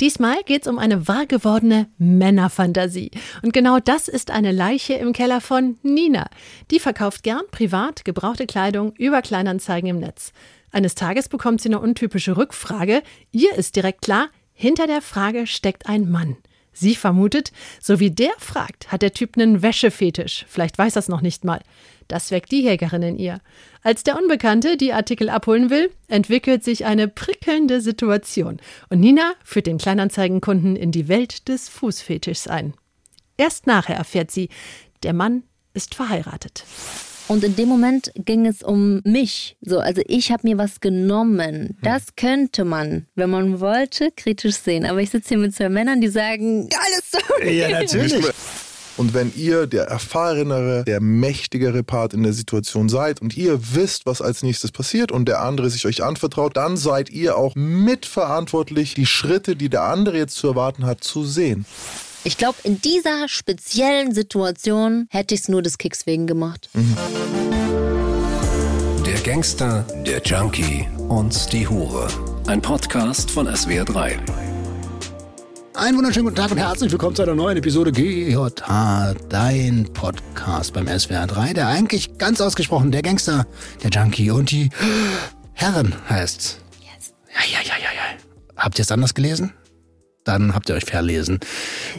Diesmal geht's um eine wahrgewordene Männerfantasie. Und genau das ist eine Leiche im Keller von Nina. Die verkauft gern privat gebrauchte Kleidung über Kleinanzeigen im Netz. Eines Tages bekommt sie eine untypische Rückfrage. Ihr ist direkt klar, hinter der Frage steckt ein Mann. Sie vermutet, so wie der fragt, hat der Typ einen Wäschefetisch. Vielleicht weiß es noch nicht mal. Das weckt die Jägerin in ihr. Als der Unbekannte die Artikel abholen will, entwickelt sich eine prickelnde Situation. Und Nina führt den Kleinanzeigenkunden in die Welt des Fußfetischs ein. Erst nachher erfährt sie, der Mann ist verheiratet. Und in dem Moment ging es um mich. So, also ich habe mir was genommen. Das könnte man, wenn man wollte, kritisch sehen. Aber ich sitze hier mit zwei Männern, die sagen, geile Story. Ja, natürlich. Und wenn ihr der erfahrenere, der mächtigere Part in der Situation seid und ihr wisst, was als nächstes passiert und der andere sich euch anvertraut, dann seid ihr auch mitverantwortlich, die Schritte, die der andere jetzt zu erwarten hat, zu sehen. Ich glaube, in dieser speziellen Situation hätte ich es nur des Kicks wegen gemacht. Der Gangster, der Junkie und die Hure. Ein Podcast von SWR3. Einen wunderschönen guten Tag und herzlich willkommen zu einer neuen Episode GJH, dein Podcast beim SWR 3, der eigentlich ganz ausgesprochen der Gangster, der Junkie und die Herren heißt. Yes. Ja, ja, ja, ja, ja. Habt ihr es anders gelesen? Dann habt ihr euch verlesen.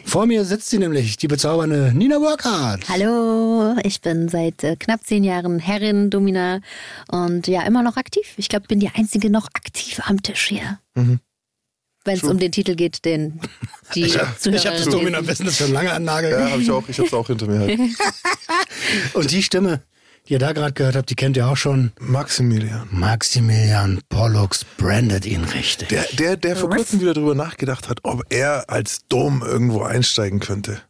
Vor mir sitzt sie nämlich, die bezaubernde Nina Burkhardt. Hallo, ich bin seit äh, knapp zehn Jahren Herrin, Domina und ja, immer noch aktiv. Ich glaube, bin die einzige noch aktiv am Tisch hier. Wenn es um den Titel geht, den die Ich habe Zuhörer das Domina-Business schon lange an Nagel. Ja, habe ich auch. Ich habe es auch hinter mir. Halt. Und die Stimme, die ihr da gerade gehört habt, die kennt ihr auch schon. Maximilian. Maximilian Pollux brandet ihn richtig. Der, der, der vor kurzem wieder drüber nachgedacht hat, ob er als Dom irgendwo einsteigen könnte.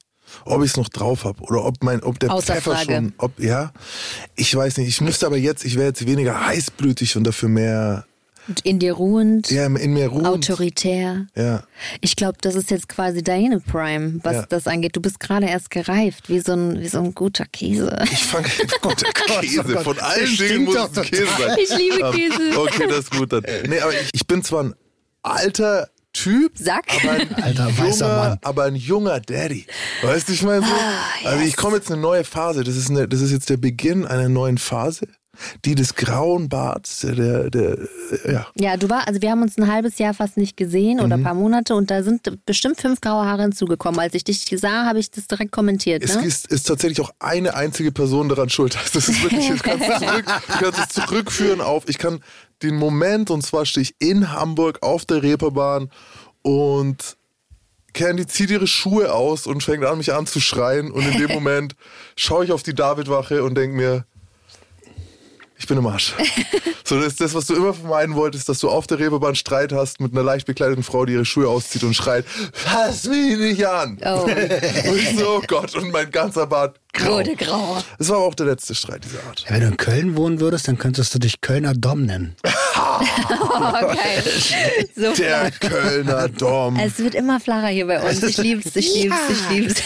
Ob ich es noch drauf habe oder ob mein, ob der Außer Pfeffer Frage. schon, ob ja, ich weiß nicht. Ich müsste aber jetzt, ich wäre jetzt weniger heißblütig und dafür mehr, in dir ruhend, ja, in mir ruhen. autoritär. Ja, Ich glaube, das ist jetzt quasi deine Prime, was Ja. das angeht. Du bist gerade erst gereift, wie so ein, wie so ein guter Käse. ich fange gut Käse. oh Gott. Von allen Das Dingen muss es ein Käse sein. Ich liebe Ähm, Käse. Okay, das ist gut dann. Nee, aber ich, ich bin zwar ein alter Typ, Sack. aber ein Alter, weißer junger, Mann. aber ein junger Daddy. Weißt du, ich meine so? Ah, Also ich komme jetzt in eine neue Phase. Das ist, eine, das ist jetzt der Beginn einer neuen Phase. Die des grauen Barts, der, der, der ja. Ja, du war, also wir haben uns ein halbes Jahr fast nicht gesehen oder ein paar Monate und da sind bestimmt fünf graue Haare hinzugekommen. Als ich dich sah, habe ich das direkt kommentiert. Es Ne? ist, ist tatsächlich auch eine einzige Person daran schuld. Das ist wirklich, ich kann es zurück, es zurückführen auf, ich kann den Moment, und zwar stehe ich in Hamburg auf der Reeperbahn und Candy zieht ihre Schuhe aus und fängt an, mich anzuschreien. Und in dem Moment schaue ich auf die Davidwache und denke mir, ich bin im Arsch. So, das ist das, was du immer vermeiden wolltest, dass du auf der Reeperbahn Streit hast mit einer leicht bekleideten Frau, die ihre Schuhe auszieht und schreit, fass mich nicht an. Oh, Und ich so, oh Gott, und mein ganzer Bart grau. wurde grau. Das war aber auch der letzte Streit dieser Art. Wenn du in Köln wohnen würdest, dann könntest du dich Kölner Dom nennen. Okay. So Der. Kölner Dom. Es wird immer flacher hier bei uns. Ich lieb's, ich lieb's, ich lieb's.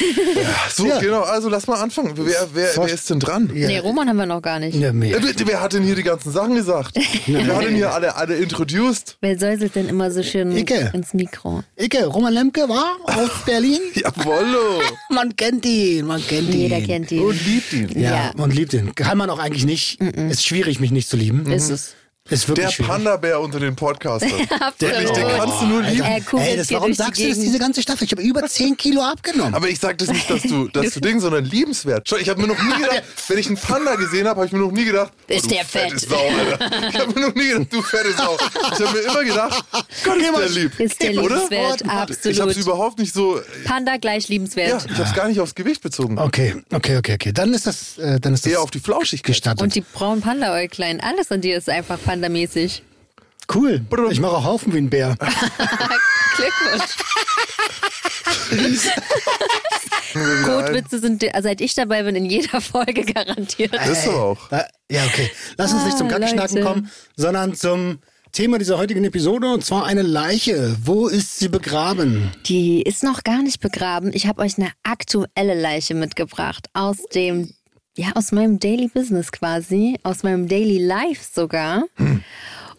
So, genau, also lass mal anfangen. Wer, wer, wer ist denn dran? Ja. Nee, Roman haben wir noch gar nicht. Ja. Äh, Wer, wer hat denn hier die ganzen Sachen gesagt? Wer hat denn hier alle, alle introduced? Wer säuselt denn immer so schön Icke. ins Mikro? Icke, Roman Lemke war aus Berlin. Jawollo. Man kennt ihn, man kennt ihn. Jeder kennt ihn. Und liebt ihn. Ja, Ja. und liebt ihn. Kann man auch eigentlich nicht. Ist schwierig, mich nicht zu lieben. Ist es. Ist wirklich Der. Panda-Bär unter den Podcastern. Absolut. Den kannst du nur lieben. Er kugelt Ey, das, warum sagst du das diese ganze Staffel? Ich habe über 10 Kilo abgenommen. Aber ich sag das nicht, dass du, dass du Ding, sondern liebenswert. Schau, ich habe mir noch nie gedacht, wenn ich einen Panda gesehen habe, habe ich mir noch nie gedacht, oh, Ist du der fette fett. Sau, Alter. Ich habe mir noch nie gedacht, du fette Sau. Ich habe mir immer gedacht, Gott ist der lieb. Ist der Oder? liebenswert, Ich habe es absolut. überhaupt nicht so, Panda gleich ja, liebenswert. ich habe es gar nicht aufs Gewicht bezogen. okay, okay, okay, okay. Dann ist das, äh, dann ist das Eher auf die Flauschigkeit. gestattet. Und die braunen Panda-Äuglein, alles an dir ist einfach pandamäßig. cool. Ich mache auch Haufen wie ein Bär. Glückwunsch. Codewitze sind, seit ich dabei bin, in jeder Folge garantiert. Das ist aber auch. Ja, okay. Lass uns nicht zum Ah, Kackschnacken Leute. kommen, sondern zum Thema dieser heutigen Episode und zwar eine Leiche. Wo ist sie begraben? Die ist noch gar nicht begraben. Ich habe euch eine aktuelle Leiche mitgebracht aus dem, ja, aus meinem Daily Business quasi, aus meinem Daily Life sogar.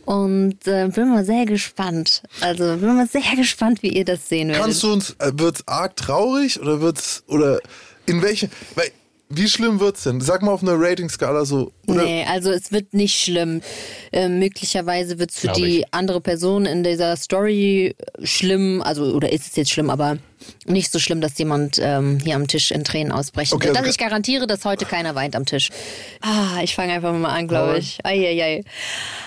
Und äh, bin mal sehr gespannt. Also bin mal sehr gespannt, wie ihr das sehen werdet. Kannst du uns, äh, wird's arg traurig oder wird's, oder in welche, weil, wie schlimm wird's denn? Sag mal auf einer Rating-Skala so. Oder? Nee, also es wird nicht schlimm. Äh, möglicherweise wird es für Glaub die ich. andere Person in dieser Story schlimm, also oder ist es jetzt schlimm, aber nicht so schlimm, dass jemand ähm, hier am Tisch in Tränen ausbrechen Okay, wird. okay. Dass ich garantiere, dass heute keiner weint am Tisch. Ah, ich fange einfach mal an, glaube ich. Eieiei.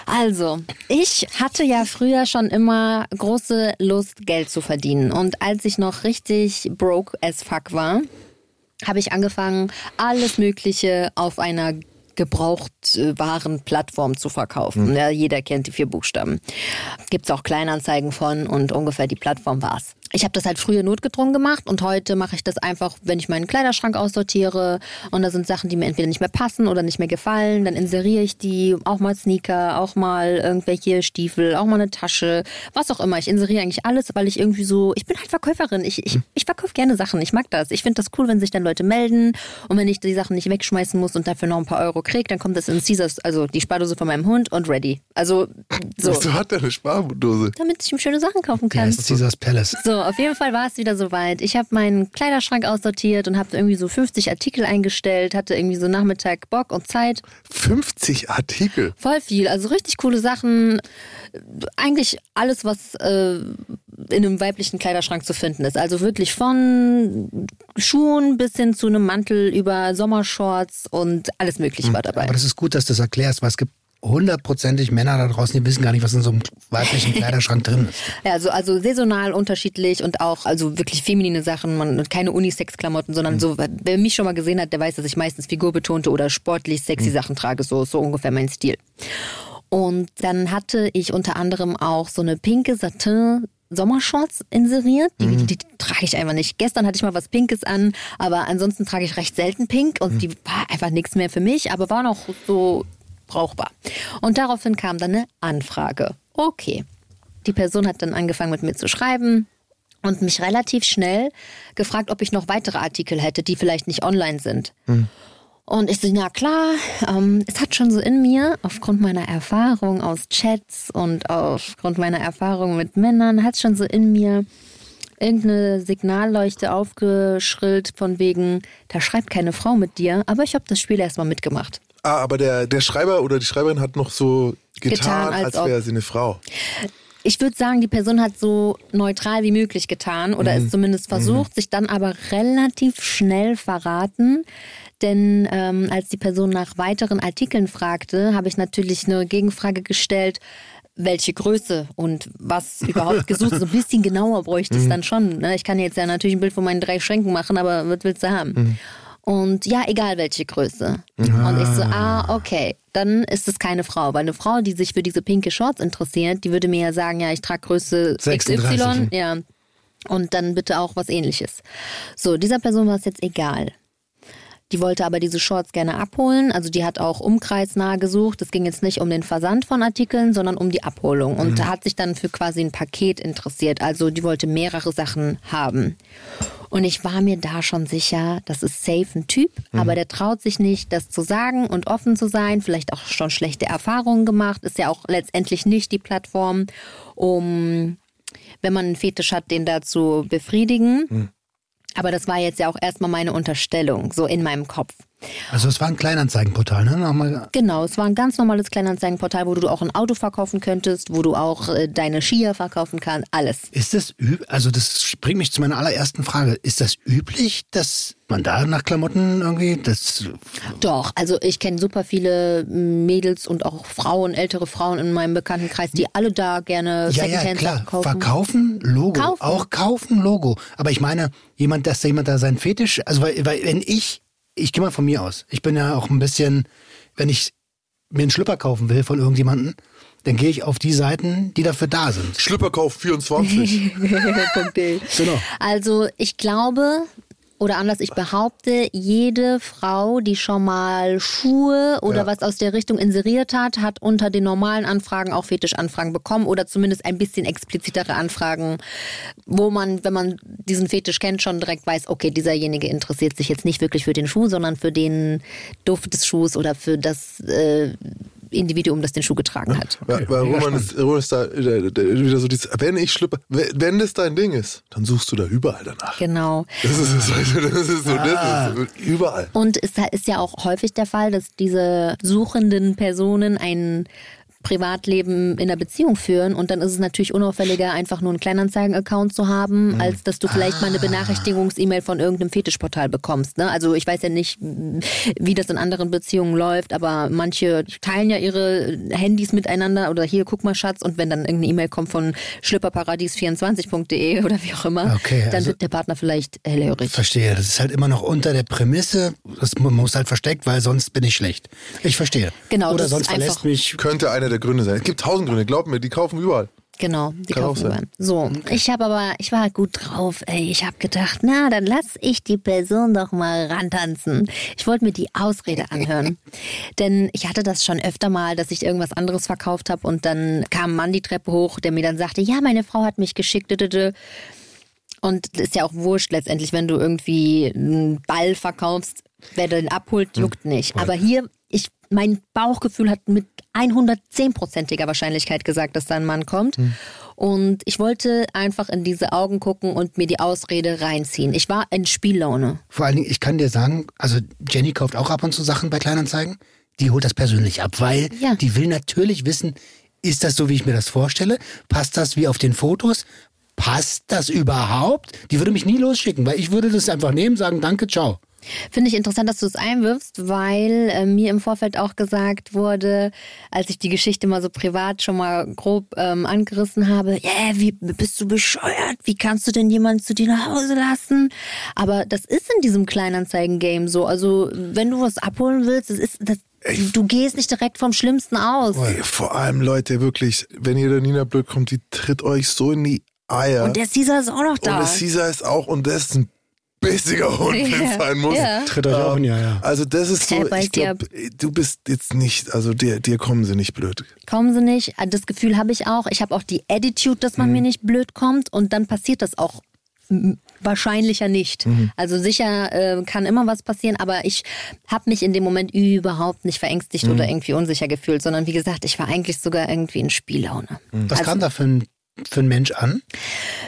Also, ich hatte ja früher schon immer große Lust, Geld zu verdienen. Und als ich noch richtig broke as fuck war, habe ich angefangen, alles Mögliche auf einer Gebrauchtwarenplattform zu verkaufen. Ja, jeder kennt die vier Buchstaben. Gibt es auch Kleinanzeigen von und ungefähr die Plattform war's. Ich habe das halt früher notgedrungen gemacht und heute mache ich das einfach, wenn ich meinen Kleiderschrank aussortiere und da sind Sachen, die mir entweder nicht mehr passen oder nicht mehr gefallen, dann inseriere ich die, auch mal Sneaker, auch mal irgendwelche Stiefel, auch mal eine Tasche, was auch immer. Ich inseriere eigentlich alles, weil ich irgendwie so, ich bin halt Verkäuferin. Ich, ich, ich verkaufe gerne Sachen. Ich mag das. Ich finde das cool, wenn sich dann Leute melden und wenn ich die Sachen nicht wegschmeißen muss und dafür noch ein paar Euro kriege, dann kommt das in Caesars, also die Spardose von meinem Hund und ready. Also so, Wieso hat der eine Spardose? damit ich ihm schöne Sachen kaufen Ja, kann. ist Caesars Palace. So, auf jeden Fall war es wieder soweit. Ich habe meinen Kleiderschrank aussortiert und habe irgendwie so 50 Artikel eingestellt, hatte irgendwie so Nachmittag Bock und Zeit. 50 Artikel. Voll viel, also richtig coole Sachen. Eigentlich alles, was äh, in einem weiblichen Kleiderschrank zu finden ist. Also wirklich von Schuhen bis hin zu einem Mantel über Sommershorts und alles Mögliche war dabei. Aber das ist gut, dass du das erklärst, weil es gibt hundertprozentig Männer da draußen, die wissen gar nicht, was in so einem weiblichen Kleiderschrank drin ist. Ja, also, also saisonal unterschiedlich und auch also wirklich feminine Sachen, man, keine Unisex-Klamotten, sondern so, wer mich schon mal gesehen hat, der weiß, dass ich meistens figurbetonte oder sportlich sexy Sachen trage, so, so ungefähr mein Stil. Und dann hatte ich unter anderem auch so eine pinke Satin Sommershorts inseriert. Die, die, die trage ich einfach nicht. Gestern hatte ich mal was Pinkes an, aber ansonsten trage ich recht selten Pink und die war einfach nichts mehr für mich, aber war noch so brauchbar. Und daraufhin kam dann eine Anfrage. Okay. Die Person hat dann angefangen mit mir zu schreiben und mich relativ schnell gefragt, ob ich noch weitere Artikel hätte, die vielleicht nicht online sind. Und ich so, na klar, ähm, es hat schon so in mir, aufgrund meiner Erfahrung aus Chats und aufgrund meiner Erfahrung mit Männern, hat schon so in mir irgendeine Signalleuchte aufgeschrillt von wegen, da schreibt keine Frau mit dir, aber ich habe das Spiel erstmal mitgemacht. Ah, aber der, der Schreiber oder die Schreiberin hat noch so getan, Getan, als als, wäre sie eine Frau. Ich würde sagen, die Person hat so neutral wie möglich getan oder Mhm. es zumindest versucht, sich dann aber relativ schnell verraten. Denn ähm, als die Person nach weiteren Artikeln fragte, habe ich natürlich eine Gegenfrage gestellt, welche Größe und was überhaupt gesucht. So ein bisschen genauer bräuchte Mhm. ich es dann schon. Ne? Ich kann jetzt ja natürlich ein Bild von meinen drei Schränken machen, aber was willst du haben? Mhm. Und ja, egal welche Größe. Und ich so, ah, okay, dann ist es keine Frau. Weil eine Frau, die sich für diese pinke Shorts interessiert, die würde mir ja sagen, ja, ich trage Größe 36. XY. Ja. Und dann bitte auch was ähnliches. So, dieser Person war es jetzt egal. Die wollte aber diese Shorts gerne abholen. Also die hat auch umkreisnah gesucht. Es ging jetzt nicht um den Versand von Artikeln, sondern um die Abholung. Und hat sich dann für quasi ein Paket interessiert. Also die wollte mehrere Sachen haben. Und ich war mir da schon sicher, das ist safe ein Typ, aber der traut sich nicht, das zu sagen und offen zu sein. Vielleicht auch schon schlechte Erfahrungen gemacht. Ist ja auch letztendlich nicht die Plattform, um, wenn man einen Fetisch hat, den da zu befriedigen. Aber das war jetzt ja auch erstmal meine Unterstellung, so in meinem Kopf. Also es war ein Kleinanzeigenportal, ne? Nochmal, Genau, es war ein ganz normales Kleinanzeigenportal, wo du auch ein Auto verkaufen könntest, wo du auch äh, deine Skier verkaufen kannst, alles. ist das üblich, also das bringt mich zu meiner allerersten Frage. Ist das üblich, dass man da nach Klamotten irgendwie, das, Doch, also ich kenne super viele Mädels und auch Frauen, ältere Frauen in meinem Bekanntenkreis, die alle da gerne ja, ja, klar, kaufen. verkaufen, Logo, Kaufen. auch kaufen, Logo. Aber ich meine, jemand, dass da jemand da seinen Fetisch, also weil, weil wenn ich, ich gehe mal von mir aus, ich bin ja auch ein bisschen, wenn ich mir einen Schlüpper kaufen will von irgendjemandem, dann gehe ich auf die Seiten, die dafür da sind. Schlüpperkauf 24. Genau. Also ich glaube, oder anders, ich behaupte, jede Frau, die schon mal Schuhe oder Ja. was aus der Richtung inseriert hat, hat unter den normalen Anfragen auch Fetischanfragen bekommen oder zumindest ein bisschen explizitere Anfragen, wo man, wenn man diesen Fetisch kennt, schon direkt weiß, okay, dieserjenige interessiert sich jetzt nicht wirklich für den Schuh, sondern für den Duft des Schuhs oder für das äh, Individuum, das den Schuh getragen hat. Weil, weil Roman, ist, Roman ist da wieder so dieses, wenn ich schlüpper, wenn das dein Ding ist, dann suchst du da überall danach. Genau. Das ist, das ist, das ist so, das ist überall. Und es ist ja auch häufig der Fall, dass diese suchenden Personen einen Privatleben in einer Beziehung führen und dann ist es natürlich unauffälliger, einfach nur einen Kleinanzeigen-Account zu haben, als dass du vielleicht mal eine Benachrichtigungs-E-Mail von irgendeinem Fetischportal bekommst. Ne? Also ich weiß ja nicht, wie das in anderen Beziehungen läuft, aber manche teilen ja ihre Handys miteinander oder hier, guck mal Schatz und wenn dann irgendeine E-Mail kommt von schlipperparadies24.de oder wie auch immer, Okay, dann also- wird der Partner vielleicht hellhörig. Verstehe. Das ist halt immer noch unter der Prämisse. Das muss halt versteckt, weil sonst bin ich schlecht. Ich verstehe. Genau, Oder das sonst ist verlässt einfach- mich. Könnte einer der Gründe sein. Es gibt tausend Gründe, glaub mir, die kaufen überall. Genau, die Kann kaufen überall. So, ich habe aber, ich war halt gut drauf. Ey. Ich habe gedacht, na, dann lass ich die Person doch mal rantanzen. Ich wollte mir die Ausrede anhören. Denn ich hatte das schon öfter mal, dass ich irgendwas anderes verkauft habe und dann kam ein Mann die Treppe hoch, der mir dann sagte, ja, meine Frau hat mich geschickt. Und das ist ja auch wurscht letztendlich, wenn du irgendwie einen Ball verkaufst, wer den abholt, juckt nicht. Aber hier, ich, mein Bauchgefühl hat mit 110-prozentiger Wahrscheinlichkeit gesagt, dass da ein Mann kommt. Und ich wollte einfach in diese Augen gucken und mir die Ausrede reinziehen. Ich war in Spiellaune. Vor allen Dingen, ich kann dir sagen, also Jenny kauft auch ab und zu Sachen bei Kleinanzeigen. Die holt das persönlich ab, weil Ja. die will natürlich wissen, ist das so, wie ich mir das vorstelle? Passt das wie auf den Fotos? Passt das überhaupt? Die würde mich nie losschicken, weil ich würde das einfach nehmen, sagen, danke, ciao. Finde ich interessant, dass du es einwirfst, weil äh, mir im Vorfeld auch gesagt wurde, als ich die Geschichte mal so privat schon mal grob ähm, angerissen habe, ja, wie bist du bescheuert? Wie kannst du denn jemanden zu dir nach Hause lassen? Aber das ist in diesem Kleinanzeigen-Game so. Also wenn du was abholen willst, das ist, das, du gehst nicht direkt vom Schlimmsten aus. Vor allem, Leute, wirklich, wenn ihr der Nina blöd kommt, die tritt euch so in die Eier. Und der Caesar ist auch noch Und da. der Caesar ist auch, und das ist ein bissiger Hund, wenn es Ja, sein muss. ja. Tritt euch auch in, ja, ja. Also das ist so, ich glaube, du bist jetzt nicht, also dir, dir kommen sie nicht blöd. kommen sie nicht. Das Gefühl habe ich auch. Ich habe auch die Attitude, dass man mir nicht blöd kommt und dann passiert das auch wahrscheinlicher nicht. Also sicher äh, kann immer was passieren, aber ich habe mich in dem Moment überhaupt nicht verängstigt oder irgendwie unsicher gefühlt, sondern wie gesagt, ich war eigentlich sogar irgendwie in Spiellaune. Was Also- kam da für ein, für ein Mensch an?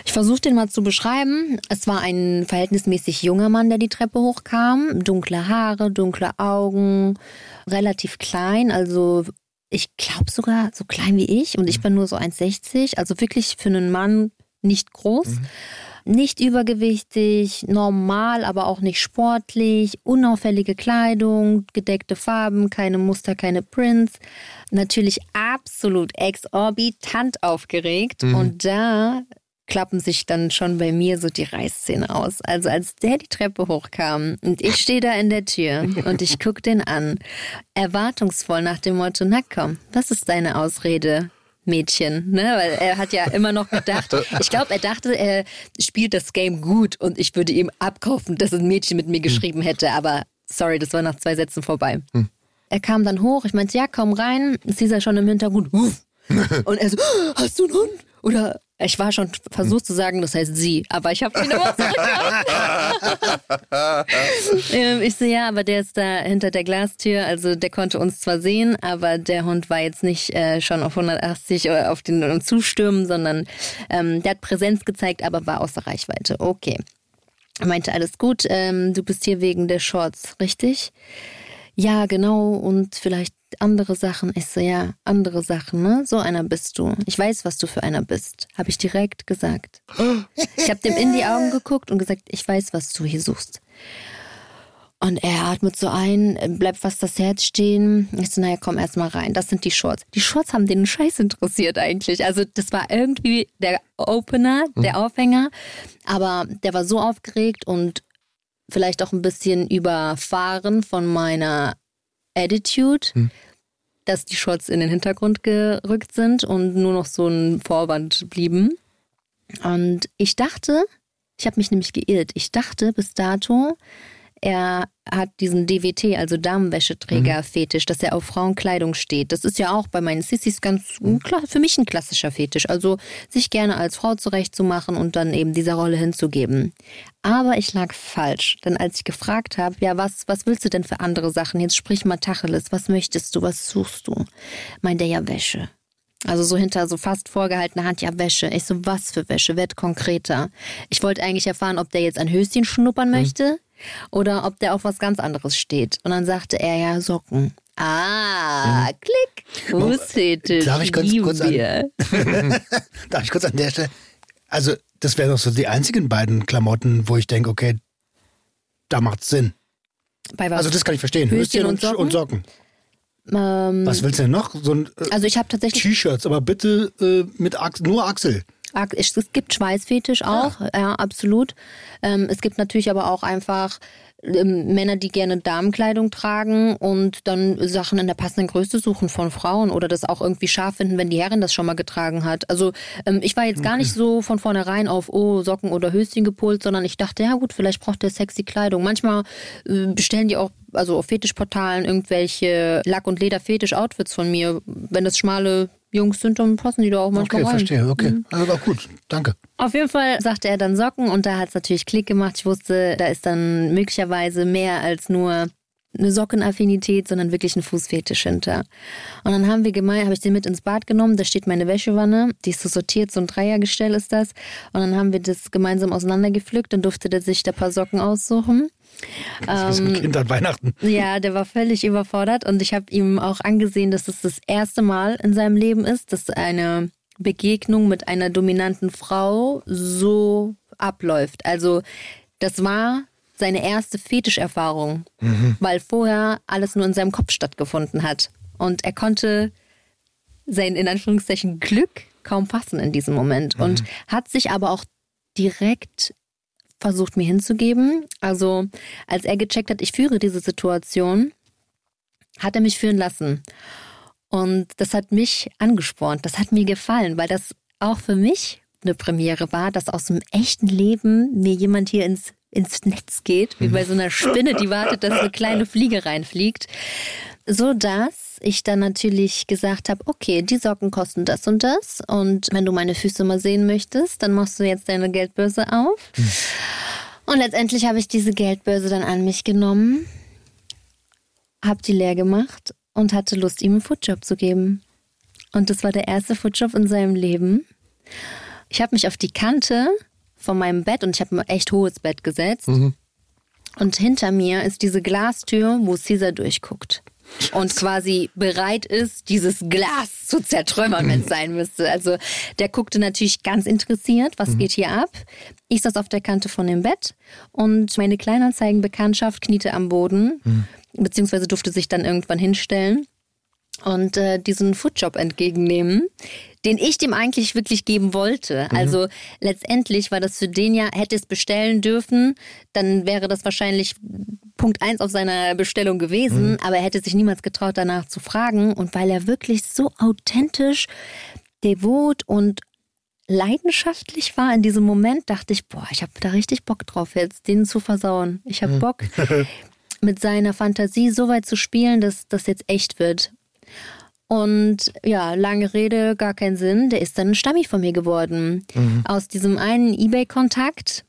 Ich versuche den mal zu beschreiben. Es war ein verhältnismäßig junger Mann, der die Treppe hochkam. Dunkle Haare, dunkle Augen, relativ klein, also ich glaube sogar so klein wie ich und ich bin nur so 1,60. Also wirklich für einen Mann nicht groß. Nicht übergewichtig, normal, aber auch nicht sportlich, unauffällige Kleidung, gedeckte Farben, keine Muster, keine Prints. Natürlich absolut exorbitant aufgeregt. Und da klappen sich dann schon bei mir so die Reißzähne aus. Also als der die Treppe hochkam und ich stehe da in der Tür und ich gucke den an, erwartungsvoll nach dem Motto, na komm, was ist deine Ausrede? Mädchen, ne? Weil er hat ja immer noch gedacht, ich glaube, er dachte, er spielt das Game gut und ich würde ihm abkaufen, dass ein Mädchen mit mir geschrieben hätte, aber sorry, das war nach zwei Sätzen vorbei. Er kam dann hoch, ich meinte, ja, komm rein. Caesar schon im Hintergrund. Und er so, hast du einen Hund? Oder ich war schon versucht zu sagen, das heißt sie, aber ich habe ihn immer zurückgehauen. ähm, ich so, ja, aber der ist da hinter der Glastür, also der konnte uns zwar sehen, aber der Hund war jetzt nicht äh, schon auf 180 oder auf den um Zustürmen, sondern ähm, der hat Präsenz gezeigt, aber war außer Reichweite. Okay. Er meinte, alles gut, ähm, du bist hier wegen der Shorts, richtig? Ja, genau, und vielleicht andere Sachen. Ich so, ja, andere Sachen, ne? So einer bist du. Ich weiß, was du für einer bist. Habe ich direkt gesagt. Ich habe dem in die Augen geguckt und gesagt, ich weiß, was du hier suchst. Und er atmet so ein, bleibt fast das Herz stehen. Ich so, naja, komm erst mal rein. Das sind die Shorts. Die Shorts haben den Scheiß interessiert eigentlich. Also das war irgendwie der Opener, der Aufhänger. Aber der war so aufgeregt und vielleicht auch ein bisschen überfahren von meiner Attitude, dass die Shorts in den Hintergrund gerückt sind und nur noch so ein Vorwand blieben. Und ich dachte, ich habe mich nämlich geirrt, ich dachte bis dato, er hat diesen DWT, also Damenwäscheträger-Fetisch, mhm. dass er auf Frauenkleidung steht. Das ist ja auch bei meinen Sissys ganz für mich ein klassischer Fetisch. Also sich gerne als Frau zurechtzumachen und dann eben dieser Rolle hinzugeben. Aber ich lag falsch, denn als ich gefragt habe, ja, was, was willst du denn für andere Sachen? Jetzt sprich mal Tacheles, was möchtest du, was suchst du? Meint er ja Wäsche. Also so hinter so fast vorgehaltener Hand, ja, Wäsche. Ich so, was für Wäsche? Werd konkreter. Ich wollte eigentlich erfahren, ob der jetzt ein Höschen schnuppern mhm. möchte oder ob der auf was ganz anderes steht. Und dann sagte er ja Socken. Ah, mhm. klick. Fußfetisch. Darf ich kurz, kurz an, Darf ich kurz an der Stelle? Also, das wären doch so die einzigen beiden Klamotten, wo ich denke, okay, da macht's Sinn. Bei was? Also, das kann ich verstehen. Höschen, Höschen und, Socken? Und Socken. Ähm, was willst du denn noch? So ein, äh, also ich habe tatsächlich T-Shirts, aber bitte äh, mit Ach nur Achsel. Es gibt Schweißfetisch auch, ja, ja absolut. Ähm, es gibt natürlich aber auch einfach ähm, Männer, die gerne Damenkleidung tragen und dann Sachen in der passenden Größe suchen von Frauen oder das auch irgendwie scharf finden, wenn die Herrin das schon mal getragen hat. Also ähm, ich war jetzt gar nicht so von vornherein auf oh Socken oder Höschen gepolt, sondern ich dachte, ja gut, vielleicht braucht der sexy Kleidung. Manchmal äh, bestellen die auch also auf Fetischportalen irgendwelche Lack- und Leder-Fetisch-Outfits von mir. Wenn das schmale Jungs sind, dann passen die da auch manchmal okay, rein. Okay, verstehe. Okay, mhm. also gut. Danke. Auf jeden Fall sagte er dann Socken und da hat es natürlich Klick gemacht. Ich wusste, da ist dann möglicherweise mehr als nur eine Sockenaffinität, sondern wirklich ein Fußfetisch hinter. Und dann haben wir gemeint, habe ich den mit ins Bad genommen, da steht meine Wäschewanne, die ist so sortiert, so ein Dreiergestell ist das. Und dann haben wir das gemeinsam auseinandergepflückt und durfte der sich da ein paar Socken aussuchen. Das ist ein ähm, Kind an Weihnachten. Ja, der war völlig überfordert und ich habe ihm auch angesehen, dass es das erste Mal in seinem Leben ist, dass eine Begegnung mit einer dominanten Frau so abläuft. Also das war seine erste Fetischerfahrung, mhm. weil vorher alles nur in seinem Kopf stattgefunden hat. Und er konnte sein in Anführungszeichen Glück kaum fassen in diesem Moment mhm. und hat sich aber auch direkt versucht mir hinzugeben. Also als er gecheckt hat, ich führe diese Situation, hat er mich führen lassen. Und das hat mich angespornt, das hat mir gefallen, weil das auch für mich eine Premiere war, dass aus dem echten Leben mir jemand hier ins, ins Netz geht, wie bei so einer Spinne, die wartet, dass eine kleine Fliege reinfliegt. So dass ich dann natürlich gesagt habe, okay, die Socken kosten das und das. Und wenn du meine Füße mal sehen möchtest, dann machst du jetzt deine Geldbörse auf. Hm. Und letztendlich habe ich diese Geldbörse dann an mich genommen, habe die leer gemacht und hatte Lust, ihm einen Footjob zu geben. Und das war der erste Footjob in seinem Leben. Ich habe mich auf die Kante von meinem Bett und ich habe ein echt hohes Bett gesetzt. Mhm. Und hinter mir ist diese Glastür, wo Caesar durchguckt und quasi bereit ist, dieses Glas zu zertrümmern, wenn es sein müsste. Also der guckte natürlich ganz interessiert, was mhm. geht hier ab. Ich saß auf der Kante von dem Bett und meine Kleinanzeigenbekanntschaft kniete am Boden, mhm. beziehungsweise durfte sich dann irgendwann hinstellen und äh, diesen Foodjob entgegennehmen, den ich dem eigentlich wirklich geben wollte. Mhm. Also letztendlich war das für den ja, hätte es bestellen dürfen, dann wäre das wahrscheinlich Punkt eins auf seiner Bestellung gewesen, mhm. aber er hätte sich niemals getraut, danach zu fragen. Und weil er wirklich so authentisch, devot und leidenschaftlich war in diesem Moment, dachte ich, boah, ich habe da richtig Bock drauf, jetzt den zu versauen. Ich habe mhm. Bock, mit seiner Fantasie so weit zu spielen, dass das jetzt echt wird. Und ja, lange Rede, gar keinen Sinn. Der ist dann ein Stammi von mir geworden. Mhm. Aus diesem einen Ebay-Kontakt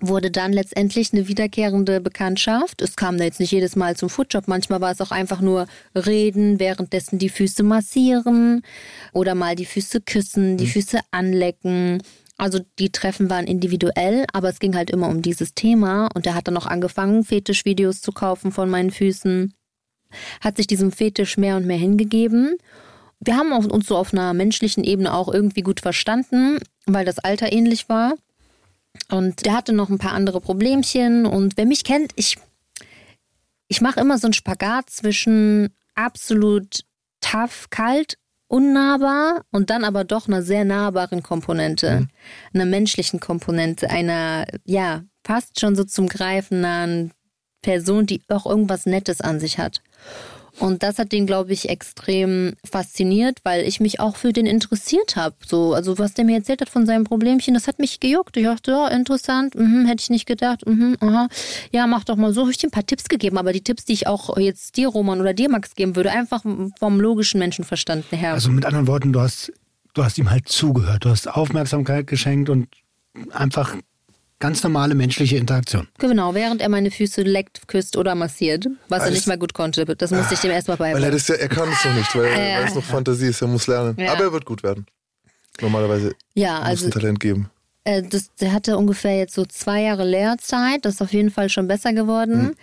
wurde dann letztendlich eine wiederkehrende Bekanntschaft. Es kam da jetzt nicht jedes Mal zum Foodjob. Manchmal war es auch einfach nur reden, währenddessen die Füße massieren oder mal die Füße küssen, die mhm. Füße anlecken. Also die Treffen waren individuell, aber es ging halt immer um dieses Thema. Und er hat dann auch angefangen, Fetischvideos zu kaufen von meinen Füßen hat sich diesem Fetisch mehr und mehr hingegeben. Wir haben uns so auf einer menschlichen Ebene auch irgendwie gut verstanden, weil das Alter ähnlich war. Und der hatte noch ein paar andere Problemchen. Und wer mich kennt, ich, ich mache immer so einen Spagat zwischen absolut tough, kalt, unnahbar und dann aber doch einer sehr nahbaren Komponente, mhm. einer menschlichen Komponente, einer, ja, passt schon so zum Greifen nahen Person, die auch irgendwas Nettes an sich hat. Und das hat den, glaube ich, extrem fasziniert, weil ich mich auch für den interessiert habe. So, also was der mir erzählt hat von seinem Problemchen, das hat mich gejuckt. Ich dachte, ja, interessant, mhm, hätte ich nicht gedacht. Mhm, aha. Ja, mach doch mal so. Habe ich dir ein paar Tipps gegeben, aber die Tipps, die ich auch jetzt dir, Roman, oder dir, Max, geben würde, einfach vom logischen Menschenverstand her. Also mit anderen Worten, du hast, du hast ihm halt zugehört, du hast Aufmerksamkeit geschenkt und einfach ganz normale menschliche Interaktion. Genau, während er meine Füße leckt, küsst oder massiert, was also er nicht mal gut konnte. Das musste ich dem erstmal beibringen. Weil er, das ja, er kann es noch nicht, weil, weil es noch Fantasie ist, er muss lernen. Ja. Aber er wird gut werden. Normalerweise ja, muss also, ein Talent geben. Äh, das, der hatte ungefähr jetzt so zwei Jahre Lehrzeit. Das ist auf jeden Fall schon besser geworden.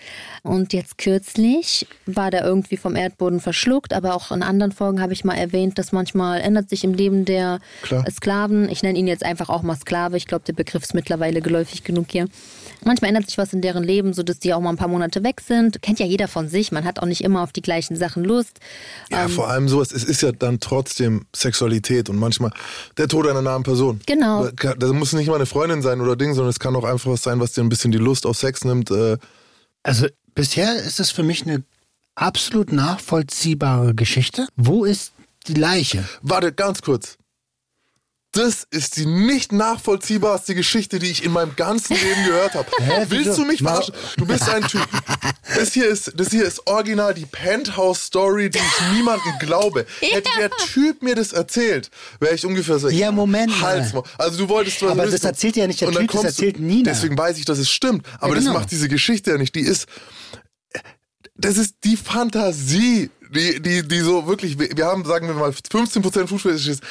Mhm. Und jetzt kürzlich war der irgendwie vom Erdboden verschluckt. Aber auch in anderen Folgen habe ich mal erwähnt, dass manchmal ändert sich im Leben der Klar. Sklaven. Ich nenne ihn jetzt einfach auch mal Sklave. Ich glaube, der Begriff ist mittlerweile geläufig genug hier. Manchmal ändert sich was in deren Leben, sodass die auch mal ein paar Monate weg sind. Kennt ja jeder von sich. Man hat auch nicht immer auf die gleichen Sachen Lust. Ja, ähm, vor allem sowas. Es ist ja dann trotzdem Sexualität und manchmal der Tod einer nahen Person. Genau. Da muss nicht mal eine Freundin sein oder Ding, sondern es kann auch einfach was sein, was dir ein bisschen die Lust auf Sex nimmt. Äh. Also bisher ist es für mich eine absolut nachvollziehbare Geschichte. Wo ist die Leiche? Warte, ganz kurz. Das ist die nicht nachvollziehbarste Geschichte, die ich in meinem ganzen Leben gehört habe. Willst du mich verarschen? Du bist ein Typ. Das hier ist, das hier ist original die Penthouse-Story, die ich niemandem glaube. Ja. Hätte der Typ mir das erzählt, wäre ich ungefähr so. Ja, Moment. Hals, also du wolltest was Aber das erzählt ja nicht der Typ, das erzählt Nina. Deswegen weiß ich, dass es stimmt. Aber ja, genau. das macht diese Geschichte ja nicht. Die ist, das ist die Fantasie, die, die, die so wirklich, wir haben, sagen wir mal, 15% Fußfetisch ist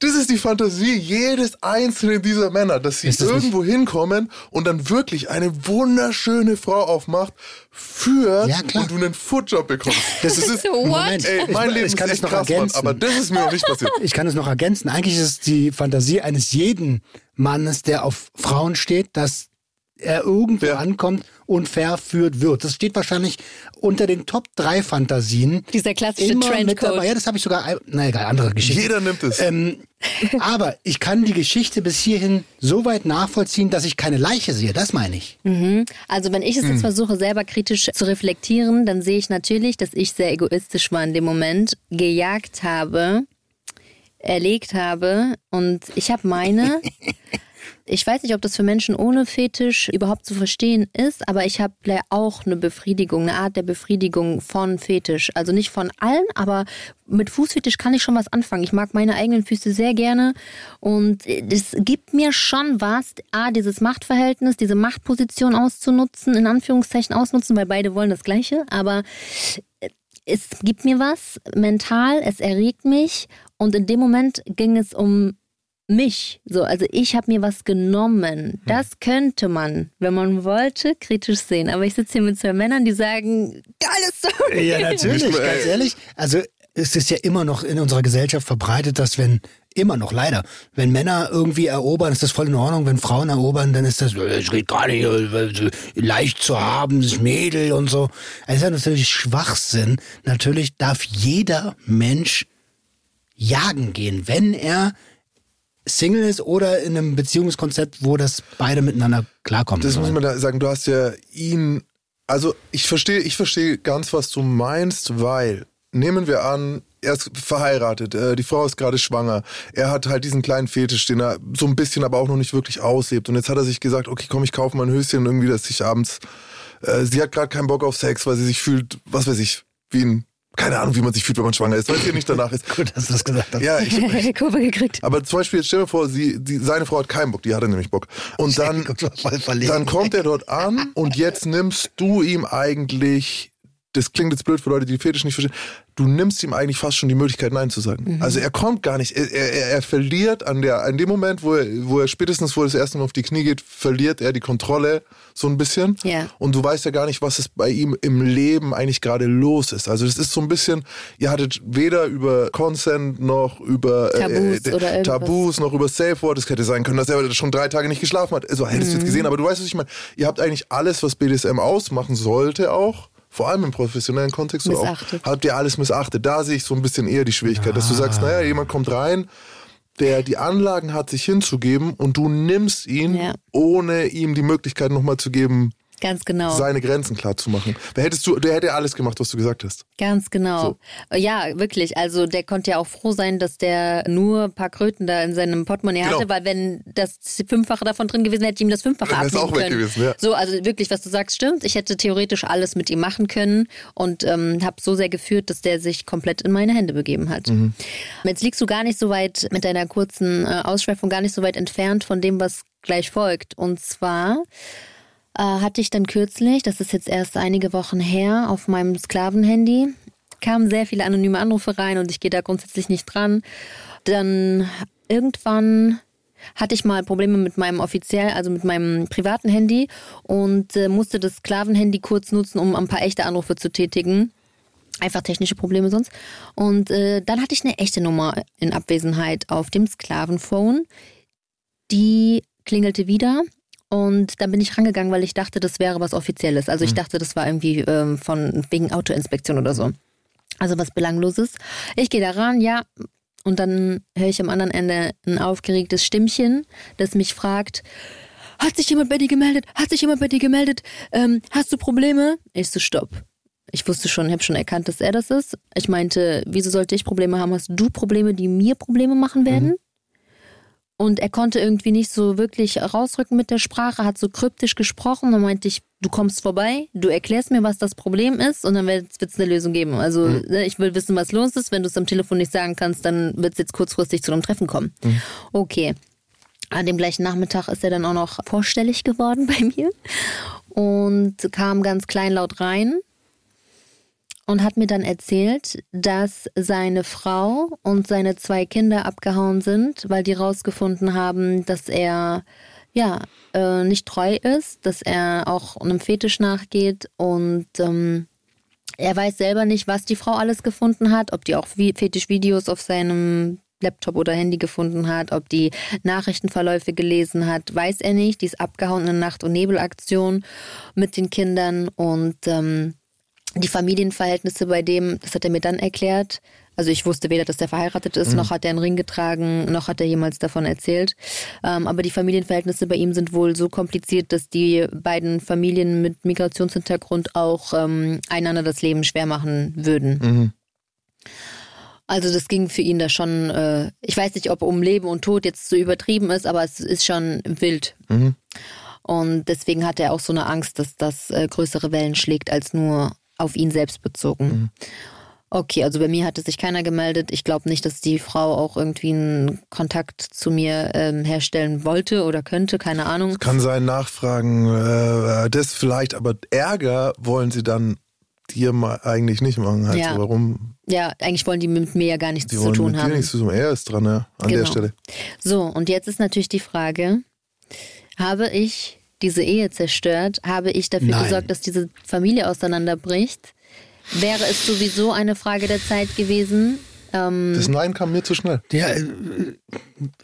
das ist die Fantasie jedes einzelnen dieser Männer, dass sie das irgendwo nicht? hinkommen und dann wirklich eine wunderschöne Frau aufmacht, führt ja, und du einen Footjob bekommst. Das ist, ist Moment, ey, mein ich, Leben ich kann ist echt noch krass, ergänzen. Mann, aber das ist mir noch nicht passiert. Ich kann es noch ergänzen. Eigentlich ist es die Fantasie eines jeden Mannes, der auf Frauen steht, dass er irgendwo ja. ankommt und verführt wird. Das steht wahrscheinlich unter den Top 3 Fantasien. Dieser klassische Trenchcoat. Ja, das habe ich sogar, na egal, andere Geschichte. Jeder nimmt es. Ähm, aber ich kann die Geschichte bis hierhin so weit nachvollziehen, dass ich keine Leiche sehe. Das meine ich. Mhm. Also wenn ich es jetzt mhm. versuche, selber kritisch zu reflektieren, dann sehe ich natürlich, dass ich sehr egoistisch war in dem Moment, gejagt habe, erlegt habe und ich habe meine Ich weiß nicht, ob das für Menschen ohne Fetisch überhaupt zu verstehen ist, aber ich habe auch eine Befriedigung, eine Art der Befriedigung von Fetisch. Also nicht von allen, aber mit Fußfetisch kann ich schon was anfangen. Ich mag meine eigenen Füße sehr gerne und es gibt mir schon was, A, dieses Machtverhältnis, diese Machtposition auszunutzen, in Anführungszeichen ausnutzen, weil beide wollen das Gleiche, aber es gibt mir was mental, es erregt mich und in dem Moment ging es um mich. So, also ich habe mir was genommen. Hm. Das könnte man, wenn man wollte, kritisch sehen. Aber ich sitze hier mit zwei Männern, die sagen, geile Story. Ja, natürlich, ganz ehrlich. Also es ist ja immer noch in unserer Gesellschaft verbreitet, dass wenn immer noch leider, wenn Männer irgendwie erobern, ist das voll in Ordnung. Wenn Frauen erobern, dann ist das, es geht gar nicht, leicht zu haben, das Mädel und so. Es ist ja natürlich Schwachsinn. Natürlich darf jeder Mensch jagen gehen, wenn er Single ist oder in einem Beziehungskonzept, wo das beide miteinander klarkommen. Das muss man da sagen. Du hast ja ihn. Also ich verstehe, ich verstehe ganz, was du meinst, weil nehmen wir an, er ist verheiratet, äh, die Frau ist gerade schwanger. Er hat halt diesen kleinen Fetisch, den er so ein bisschen, aber auch noch nicht wirklich auslebt. Und jetzt hat er sich gesagt, okay, komm, ich kaufe mal ein Höschen irgendwie, dass ich abends. Äh, sie hat gerade keinen Bock auf Sex, weil sie sich fühlt, was weiß ich, wie ein keine Ahnung, wie man sich fühlt, wenn man schwanger ist, weil es hier nicht danach ist. Gut, dass du das gesagt hast. Ja, ich, ich Kurve gekriegt. Aber zum Beispiel, jetzt stell dir vor, sie, die, seine Frau hat keinen Bock, die hatte nämlich Bock. Und dann, dann kommt er dort an und jetzt nimmst du ihm eigentlich, das klingt jetzt blöd für Leute, die Fetisch nicht verstehen, du nimmst ihm eigentlich fast schon die Möglichkeit, Nein zu sagen. Mhm. Also er kommt gar nicht, er, er, er verliert an der, an dem Moment, wo er, wo er spätestens, wo er das erste Mal auf die Knie geht, verliert er die Kontrolle so ein bisschen. Ja. Und du weißt ja gar nicht, was es bei ihm im Leben eigentlich gerade los ist. Also das ist so ein bisschen, ihr hattet weder über Consent noch über äh, Tabus, äh, Tabus noch über Safe Word. Es hätte sein können, dass er schon drei Tage nicht geschlafen hat. Also hättest mhm. du jetzt gesehen, aber du weißt, was ich meine. Ihr habt eigentlich alles, was BDSM ausmachen sollte auch vor allem im professionellen Kontext so auch, habt ihr alles missachtet. Da sehe ich so ein bisschen eher die Schwierigkeit, ah. dass du sagst, naja, jemand kommt rein, der die Anlagen hat, sich hinzugeben und du nimmst ihn, ja. ohne ihm die Möglichkeit nochmal zu geben, Ganz genau. seine Grenzen klar zu machen. Wer hättest du, der hätte alles gemacht, was du gesagt hast. Ganz genau. Ja, wirklich. Also der konnte ja auch froh sein, dass der nur ein paar Kröten da in seinem Portemonnaie Genau. hatte, weil wenn das Fünffache davon drin gewesen wäre, hätte ich ihm das Fünffache abnehmen auch weg können. gewesen, ja. So, also wirklich, was du sagst, stimmt. Ich hätte theoretisch alles mit ihm machen können und ähm, habe so sehr geführt, dass der sich komplett in meine Hände begeben hat. Mhm. Jetzt liegst du gar nicht so weit mit deiner kurzen äh, Ausschweifung gar nicht so weit entfernt von dem, was gleich folgt. Und zwar äh, hatte ich dann kürzlich, das ist jetzt erst einige Wochen her, auf meinem Sklavenhandy, kamen sehr viele anonyme Anrufe rein und ich gehe da grundsätzlich nicht dran. Dann irgendwann hatte ich mal Probleme mit meinem offiziell, also mit meinem privaten Handy und äh, musste das Sklavenhandy kurz nutzen, um ein paar echte Anrufe zu tätigen. Einfach technische Probleme sonst. Und äh, dann hatte ich eine echte Nummer in Abwesenheit auf dem Sklavenphone. Die klingelte wieder und dann bin ich rangegangen, weil ich dachte, das wäre was Offizielles. Also ich dachte, das war irgendwie ähm, von wegen Autoinspektion oder so. Also was Belangloses. Ich gehe da ran, ja. Und dann höre ich am anderen Ende ein aufgeregtes Stimmchen, das mich fragt, hat sich jemand bei dir gemeldet? Hat sich jemand bei dir gemeldet? Ähm, hast du Probleme? Ich so, stopp. Ich wusste schon, ich habe schon erkannt, dass er das ist. Ich meinte, wieso sollte ich Probleme haben? Hast du Probleme, die mir Probleme machen werden? Und er konnte irgendwie nicht so wirklich rausrücken mit der Sprache, hat so kryptisch gesprochen. Dann meinte ich, du kommst vorbei, du erklärst mir, was das Problem ist und dann wird es eine Lösung geben. Also ne, ich will wissen, was los ist. Wenn du es am Telefon nicht sagen kannst, dann wird es jetzt kurzfristig zu einem Treffen kommen. Okay. An dem gleichen Nachmittag ist er dann auch noch vorstellig geworden bei mir und kam ganz kleinlaut rein und hat mir dann erzählt, dass seine Frau und seine zwei Kinder abgehauen sind, weil die rausgefunden haben, dass er ja äh, nicht treu ist, dass er auch einem Fetisch nachgeht und ähm, er weiß selber nicht, was die Frau alles gefunden hat, ob die auch Vi- Fetischvideos auf seinem Laptop oder Handy gefunden hat, ob die Nachrichtenverläufe gelesen hat, weiß er nicht. Die ist abgehauen in Nacht- und Nebelaktion mit den Kindern und ähm, die Familienverhältnisse bei dem, das hat er mir dann erklärt. Also ich wusste weder, dass der verheiratet ist, noch hat er einen Ring getragen, noch hat er jemals davon erzählt. Ähm, aber die Familienverhältnisse bei ihm sind wohl so kompliziert, dass die beiden Familien mit Migrationshintergrund auch ähm, einander das Leben schwer machen würden. Also das ging für ihn da schon, äh, ich weiß nicht, ob um Leben und Tod jetzt so übertrieben ist, aber es ist schon wild. Und deswegen hat er auch so eine Angst, dass das äh, größere Wellen schlägt als nur auf ihn selbst bezogen. Okay, also bei mir hatte sich keiner gemeldet. Ich glaube nicht, dass die Frau auch irgendwie einen Kontakt zu mir ähm, herstellen wollte oder könnte, keine Ahnung. Kann sein, nachfragen, äh, das vielleicht, aber Ärger wollen sie dann dir mal eigentlich nicht machen. Halt Ja. so, warum? Ja, eigentlich wollen die mit mir ja gar nichts Die zu wollen tun mit dir haben. nichts zu tun. Er ist dran, ja, an der Genau. Stelle. So, und jetzt ist natürlich die Frage, habe ich diese Ehe zerstört? Habe ich dafür Nein. gesorgt, dass diese Familie auseinanderbricht? Wäre es sowieso eine Frage der Zeit gewesen? Ähm, Das Nein kam mir zu schnell. Ja, äh,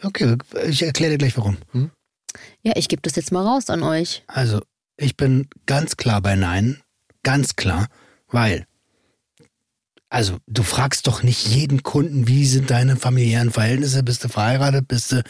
okay, ich erkläre dir gleich warum. ja, ich gebe das jetzt mal raus an euch. Also, ich bin ganz klar bei Nein. Ganz klar. Weil, also, du fragst doch nicht jeden Kunden, wie sind deine familiären Verhältnisse? Bist du verheiratet? Bist du.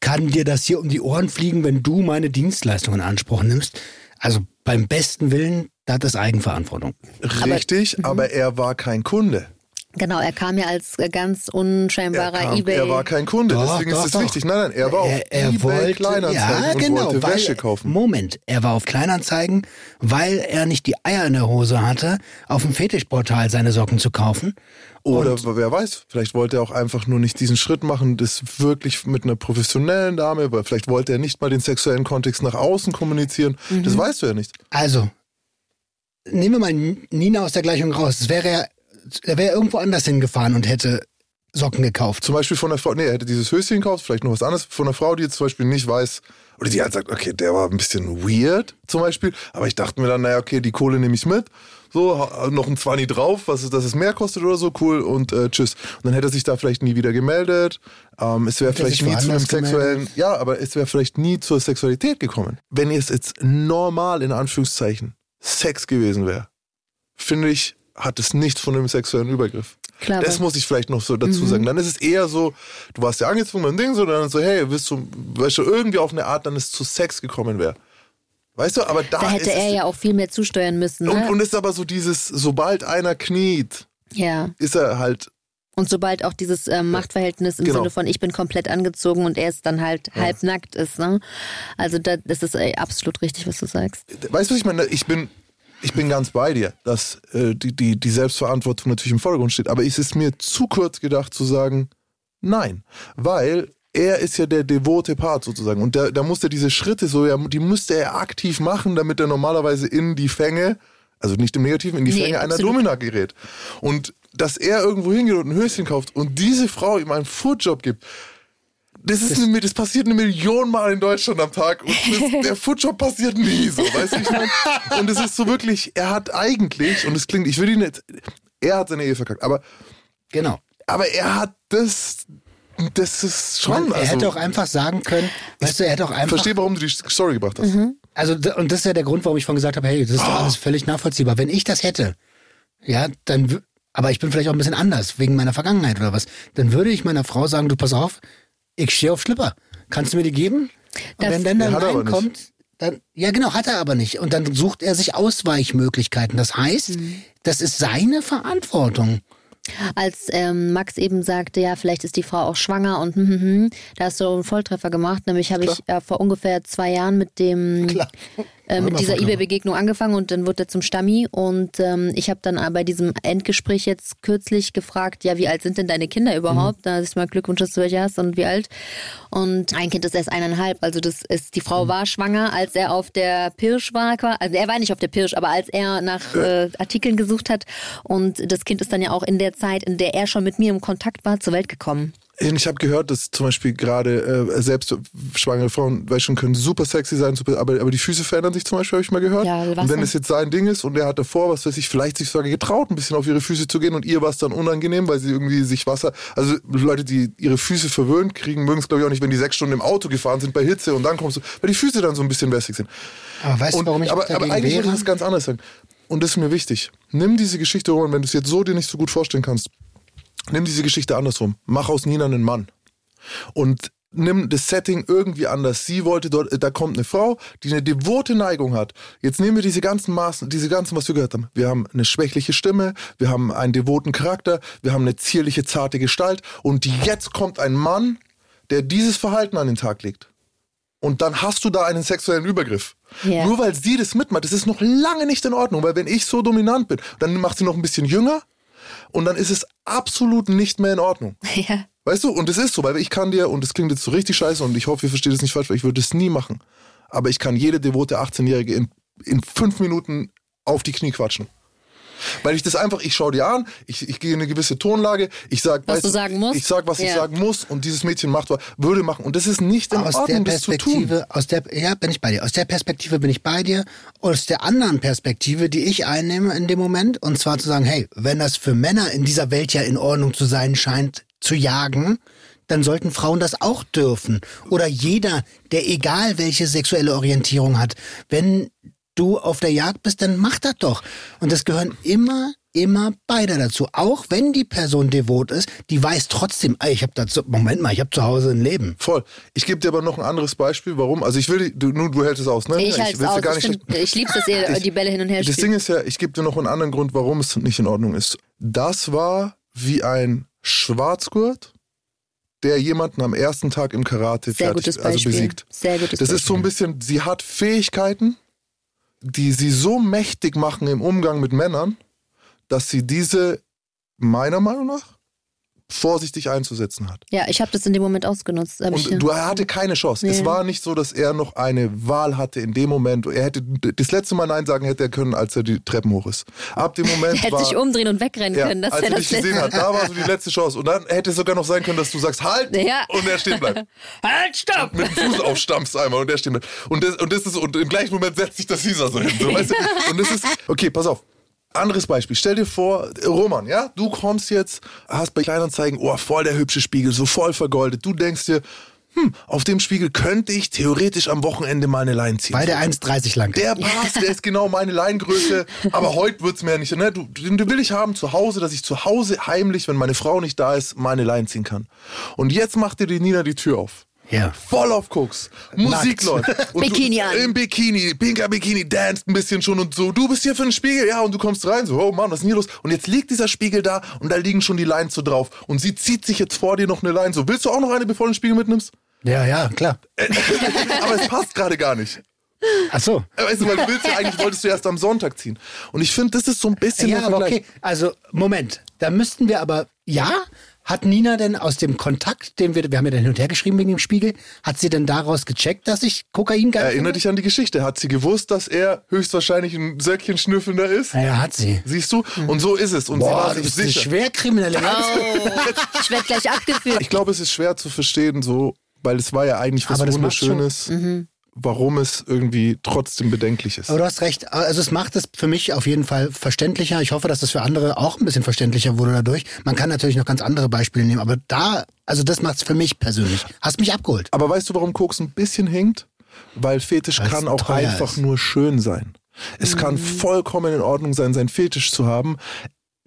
Kann dir das hier um die Ohren fliegen, wenn du meine Dienstleistungen in Anspruch nimmst? Also, beim besten Willen, das ist Eigenverantwortung. Richtig, Mhm. aber er war kein Kunde. Genau, er kam ja als ganz Er, unscheinbarer kam, Ebay. er war kein Kunde, Doch, deswegen doch, ist es doch. wichtig. Nein, nein, er war auf eBay Kleinanzeigen ja, und genau, wollte weil, Wäsche kaufen. Moment, er war auf Kleinanzeigen, weil er nicht die Eier in der Hose hatte, auf dem Fetischportal seine Socken zu kaufen. Oder Und wer weiß, vielleicht wollte er auch einfach nur nicht diesen Schritt machen, das wirklich mit einer professionellen Dame, weil vielleicht wollte er nicht mal den sexuellen Kontext nach außen kommunizieren. Mhm. Das weißt du ja nicht. also, nehmen wir mal Nina aus der Gleichung raus. Es wäre er, er wäre irgendwo anders hingefahren und hätte Socken gekauft. Zum Beispiel von einer Frau, nee, er hätte dieses Höschen gekauft, vielleicht noch was anderes, von einer Frau, die jetzt zum Beispiel nicht weiß, oder die halt sagt, okay, der war ein bisschen weird, zum Beispiel, aber ich dachte mir dann, naja, okay, die Kohle nehme ich mit, so, noch ein 20 drauf, was ist, dass es mehr kostet oder so, cool, und äh, tschüss. Und dann hätte er sich da vielleicht nie wieder gemeldet, ähm, es wäre vielleicht nie zu einem sexuellen, ja, aber es wäre vielleicht nie zur Sexualität gekommen. Wenn es jetzt normal, in Anführungszeichen, Sex gewesen wäre, finde ich, hat es nichts von einem sexuellen Übergriff. Klar, Das muss ich vielleicht noch so dazu sagen. Dann ist es eher so, du warst ja angezogen beim Ding, so dann so, hey, willst du, weißt du, irgendwie auf eine Art, dann es zu Sex gekommen wäre. Weißt du, aber da, Da hätte er ja auch viel mehr zusteuern müssen. und, Ne? und ist aber so dieses, sobald einer kniet, ja. ist er halt Und sobald auch dieses ähm, Machtverhältnis im Genau. Sinne von ich bin komplett angezogen und er ist dann halt halb nackt ist, ne? Also da, das ist ey, absolut richtig, was du sagst. weißt du, was ich meine? Ich bin, ich bin ganz bei dir, dass äh, die, die, die Selbstverantwortung natürlich im Vordergrund steht. Aber es ist mir zu kurz gedacht zu sagen, nein. Weil er ist ja der devote Part sozusagen. Und da, da musste er diese Schritte so, ja, die musste er aktiv machen, damit er normalerweise in die Fänge, also nicht im Negativen, in die Nee, Fänge einer absolut. Domina gerät. Und dass er irgendwo hingeht und ein Höschen kauft und diese Frau ihm einen Foodjob gibt, das, ist eine, das passiert eine Million Mal in Deutschland am Tag und das, der Foodjob passiert nie so, weißt du, wie ich meine? Und es ist so wirklich, er hat eigentlich, und es klingt, ich will ihn nicht, er hat seine Ehe verkackt, aber, Genau. aber er hat das, das ist schon, Man, er also, hätte auch einfach sagen können, weißt du, er hätte auch ich einfach. verstehe, warum du die Story gebracht hast. Also, d- und das ist ja der Grund, warum ich vorhin gesagt habe, hey, das ist doch alles völlig nachvollziehbar. Wenn ich das hätte, ja, dann, aber ich bin vielleicht auch ein bisschen anders, wegen meiner Vergangenheit oder was, dann würde ich meiner Frau sagen, du pass auf, ich stehe auf Schlipper. Kannst du mir die geben? Und Das- wenn dann dann reinkommt, dann, ja genau, hat er aber nicht. Und dann sucht er sich Ausweichmöglichkeiten. Das heißt, das ist seine Verantwortung. Als ähm, Max eben sagte, ja, vielleicht ist die Frau auch schwanger und hm, hm, hm, da hast du einen Volltreffer gemacht. Nämlich habe ich äh, vor ungefähr zwei Jahren mit dem Klar. Äh, mit Immer dieser Volltreffer. eBay-Begegnung angefangen und dann wurde er zum Stammi und ähm, ich habe dann äh, bei diesem Endgespräch jetzt kürzlich gefragt, ja, wie alt sind denn deine Kinder überhaupt? Da ist mal Glückwunsch, dass du welche hast und wie alt? Und ein Kind ist erst eineinhalb, also das ist, die Frau war schwanger, als er auf der Pirsch war, also er war nicht auf der Pirsch, aber als er nach äh, Artikeln gesucht hat und das Kind ist dann ja auch in der Zeit, in der er schon mit mir im Kontakt war, zur Welt gekommen. Ich habe gehört, dass zum Beispiel gerade äh, selbst schwangere Frauen, weiß schon, können super sexy sein, super, aber, aber die Füße verändern sich zum Beispiel, habe ich mal gehört. Ja, was und wenn denn? es jetzt sein Ding ist und er hat davor, was weiß ich, vielleicht sich sogar getraut, ein bisschen auf ihre Füße zu gehen und ihr war es dann unangenehm, weil sie irgendwie sich Wasser, also Leute, die ihre Füße verwöhnt kriegen, mögen es glaube ich auch nicht, wenn die sechs Stunden im Auto gefahren sind bei Hitze und dann kommst du, weil die Füße dann so ein bisschen wässrig sind. Aber weißt du, Und, warum ich aber, aber eigentlich wäre? wollte ich das ganz anders sagen. Und das ist mir wichtig. Nimm diese Geschichte, Roman, wenn du es jetzt so dir nicht so gut vorstellen kannst, nimm diese Geschichte andersrum. Mach aus Nina einen Mann. Und nimm das Setting irgendwie anders. Sie wollte dort, da kommt eine Frau, die eine devote Neigung hat. Jetzt nehmen wir diese ganzen Maßen, diese ganzen, was wir gehört haben. Wir haben eine schwächliche Stimme, wir haben einen devoten Charakter, wir haben eine zierliche, zarte Gestalt und jetzt kommt ein Mann, der dieses Verhalten an den Tag legt. Und dann hast du da einen sexuellen Übergriff. Ja. Nur weil sie das mitmacht, das ist noch lange nicht in Ordnung, weil wenn ich so dominant bin, dann macht sie noch ein bisschen jünger und dann ist es absolut nicht mehr in Ordnung. Ja. Weißt du, und es ist so, weil ich kann dir, und das klingt jetzt so richtig scheiße und ich hoffe, ihr versteht es nicht falsch, weil ich würde es nie machen. Aber ich kann jede devote 18-Jährige in, in fünf Minuten auf die Knie quatschen. Weil ich das einfach, ich schaue dir an, ich, ich gehe in eine gewisse Tonlage, ich sag, Was weißt du sagen musst? Ich sag, was ich Ja. sagen muss und dieses Mädchen macht, würde machen. Und das ist nicht in aus der Ordnung, das zu tun. Perspektive, aus der, ja, bin ich bei dir. Aus der Perspektive bin ich bei dir. Aus der anderen Perspektive, die ich einnehme in dem Moment, und zwar zu sagen, hey, wenn das für Männer in dieser Welt ja in Ordnung zu sein scheint, zu jagen, dann sollten Frauen das auch dürfen. Oder jeder, der egal welche sexuelle Orientierung hat, wenn du auf der Jagd bist, dann mach das doch. Und das gehören immer immer beide dazu. Auch wenn die Person devot ist, die weiß trotzdem, ey, ich habe dazu, Moment mal, ich habe zu Hause ein Leben. Voll. Ich gebe dir aber noch ein anderes Beispiel, warum. Also ich will, du, nur du hältst es aus, ne? Ich halte es will's dir aus. gar Ich, nicht ich liebe es, dass ihr die Bälle hin und her Das spielt. Ding ist ja, ich gebe dir noch einen anderen Grund, warum es nicht in Ordnung ist. Das war wie ein Schwarzgurt, der jemanden am ersten Tag im Karate Sehr fertig, gutes also Beispiel. besiegt. Sehr gutes Das ist so ein bisschen, sie hat Fähigkeiten, die sie so mächtig machen im Umgang mit Männern, dass sie diese, meiner Meinung nach, vorsichtig einzusetzen hat. Ja, ich habe das in dem Moment ausgenutzt. Hab ich, Und du er hatte keine Chance. Es Nee. war nicht so, dass er noch eine Wahl hatte in dem Moment. Er hätte das letzte Mal Nein sagen hätte er können, als er die Treppen hoch ist. Ab dem Moment er hätte war, sich umdrehen und wegrennen ja, können. Das als er das dich gesehen hat, da war so die letzte Chance. Und dann hätte es sogar noch sein können, dass du sagst, halt! Ja. Und er stehen bleibt. Halt, stopp! Mit dem Fuß aufstampfst einmal und er stehen bleibt. Und das, und das ist, und im gleichen Moment setzt sich das Caesar so hin. So, weißt du? Und das ist, okay, pass auf. Anderes Beispiel. Stell dir vor, Roman, ja, du kommst jetzt, hast bei Kleinanzeigen, oh, voll der hübsche Spiegel, so voll vergoldet. Du denkst dir, hm, auf dem Spiegel könnte ich theoretisch am Wochenende meine Line ziehen. Weil der 1,30 lang ist. Der passt, der ist genau meine Leingröße. Aber heute wird's mir nicht. Ne? Du, du will ich haben zu Hause, dass ich zu Hause heimlich, wenn meine Frau nicht da ist, meine Lein ziehen kann. Und jetzt macht dir die Nina die Tür auf. Ja. Voll auf Koks. Musik läuft. Bikini du, an. Im Bikini, pinker Bikini, danced ein bisschen schon und so. Du bist hier für den Spiegel, ja, und du kommst rein, so, oh Mann, was ist denn hier los? Und jetzt liegt dieser Spiegel da und da liegen schon die Lines so drauf. Und sie zieht sich jetzt vor dir noch eine Line so. Willst du auch noch eine, bevor du den Spiegel mitnimmst? Ja, ja, klar. Aber es passt gerade gar nicht. Ach so. Weißt du, weil du willst ja eigentlich, wolltest du erst am Sonntag ziehen. Und ich finde, das ist so ein bisschen Ja, aber okay. Also, Moment. Da müssten wir aber, ja, hat Nina denn aus dem Kontakt, den wir, wir haben ja dann hin und her geschrieben wegen dem Spiegel, hat sie denn daraus gecheckt, dass ich Kokain geil Erinnere finde? dich an die Geschichte. Hat sie gewusst, dass er höchstwahrscheinlich ein Söckchen schnüffelnder ist? Ja, hat sie. Siehst du? Und so ist es. Und sie Boah, war du sich bist eine sicher. Schwerkriminelle. Oh, ich werde gleich abgeführt. Ich glaube, es ist schwer zu verstehen, so, weil es war ja eigentlich was Aber Wunderschönes, warum es irgendwie trotzdem bedenklich ist. Aber du hast recht. Also es macht es für mich auf jeden Fall verständlicher. Ich hoffe, dass das für andere auch ein bisschen verständlicher wurde dadurch. Man kann natürlich noch ganz andere Beispiele nehmen, aber da, also das macht es für mich persönlich. Hast mich abgeholt. Aber weißt du, warum Koks ein bisschen hinkt? Weil Fetisch Weil's kann auch einfach ist. nur schön sein. Es kann vollkommen in Ordnung sein, sein Fetisch zu haben.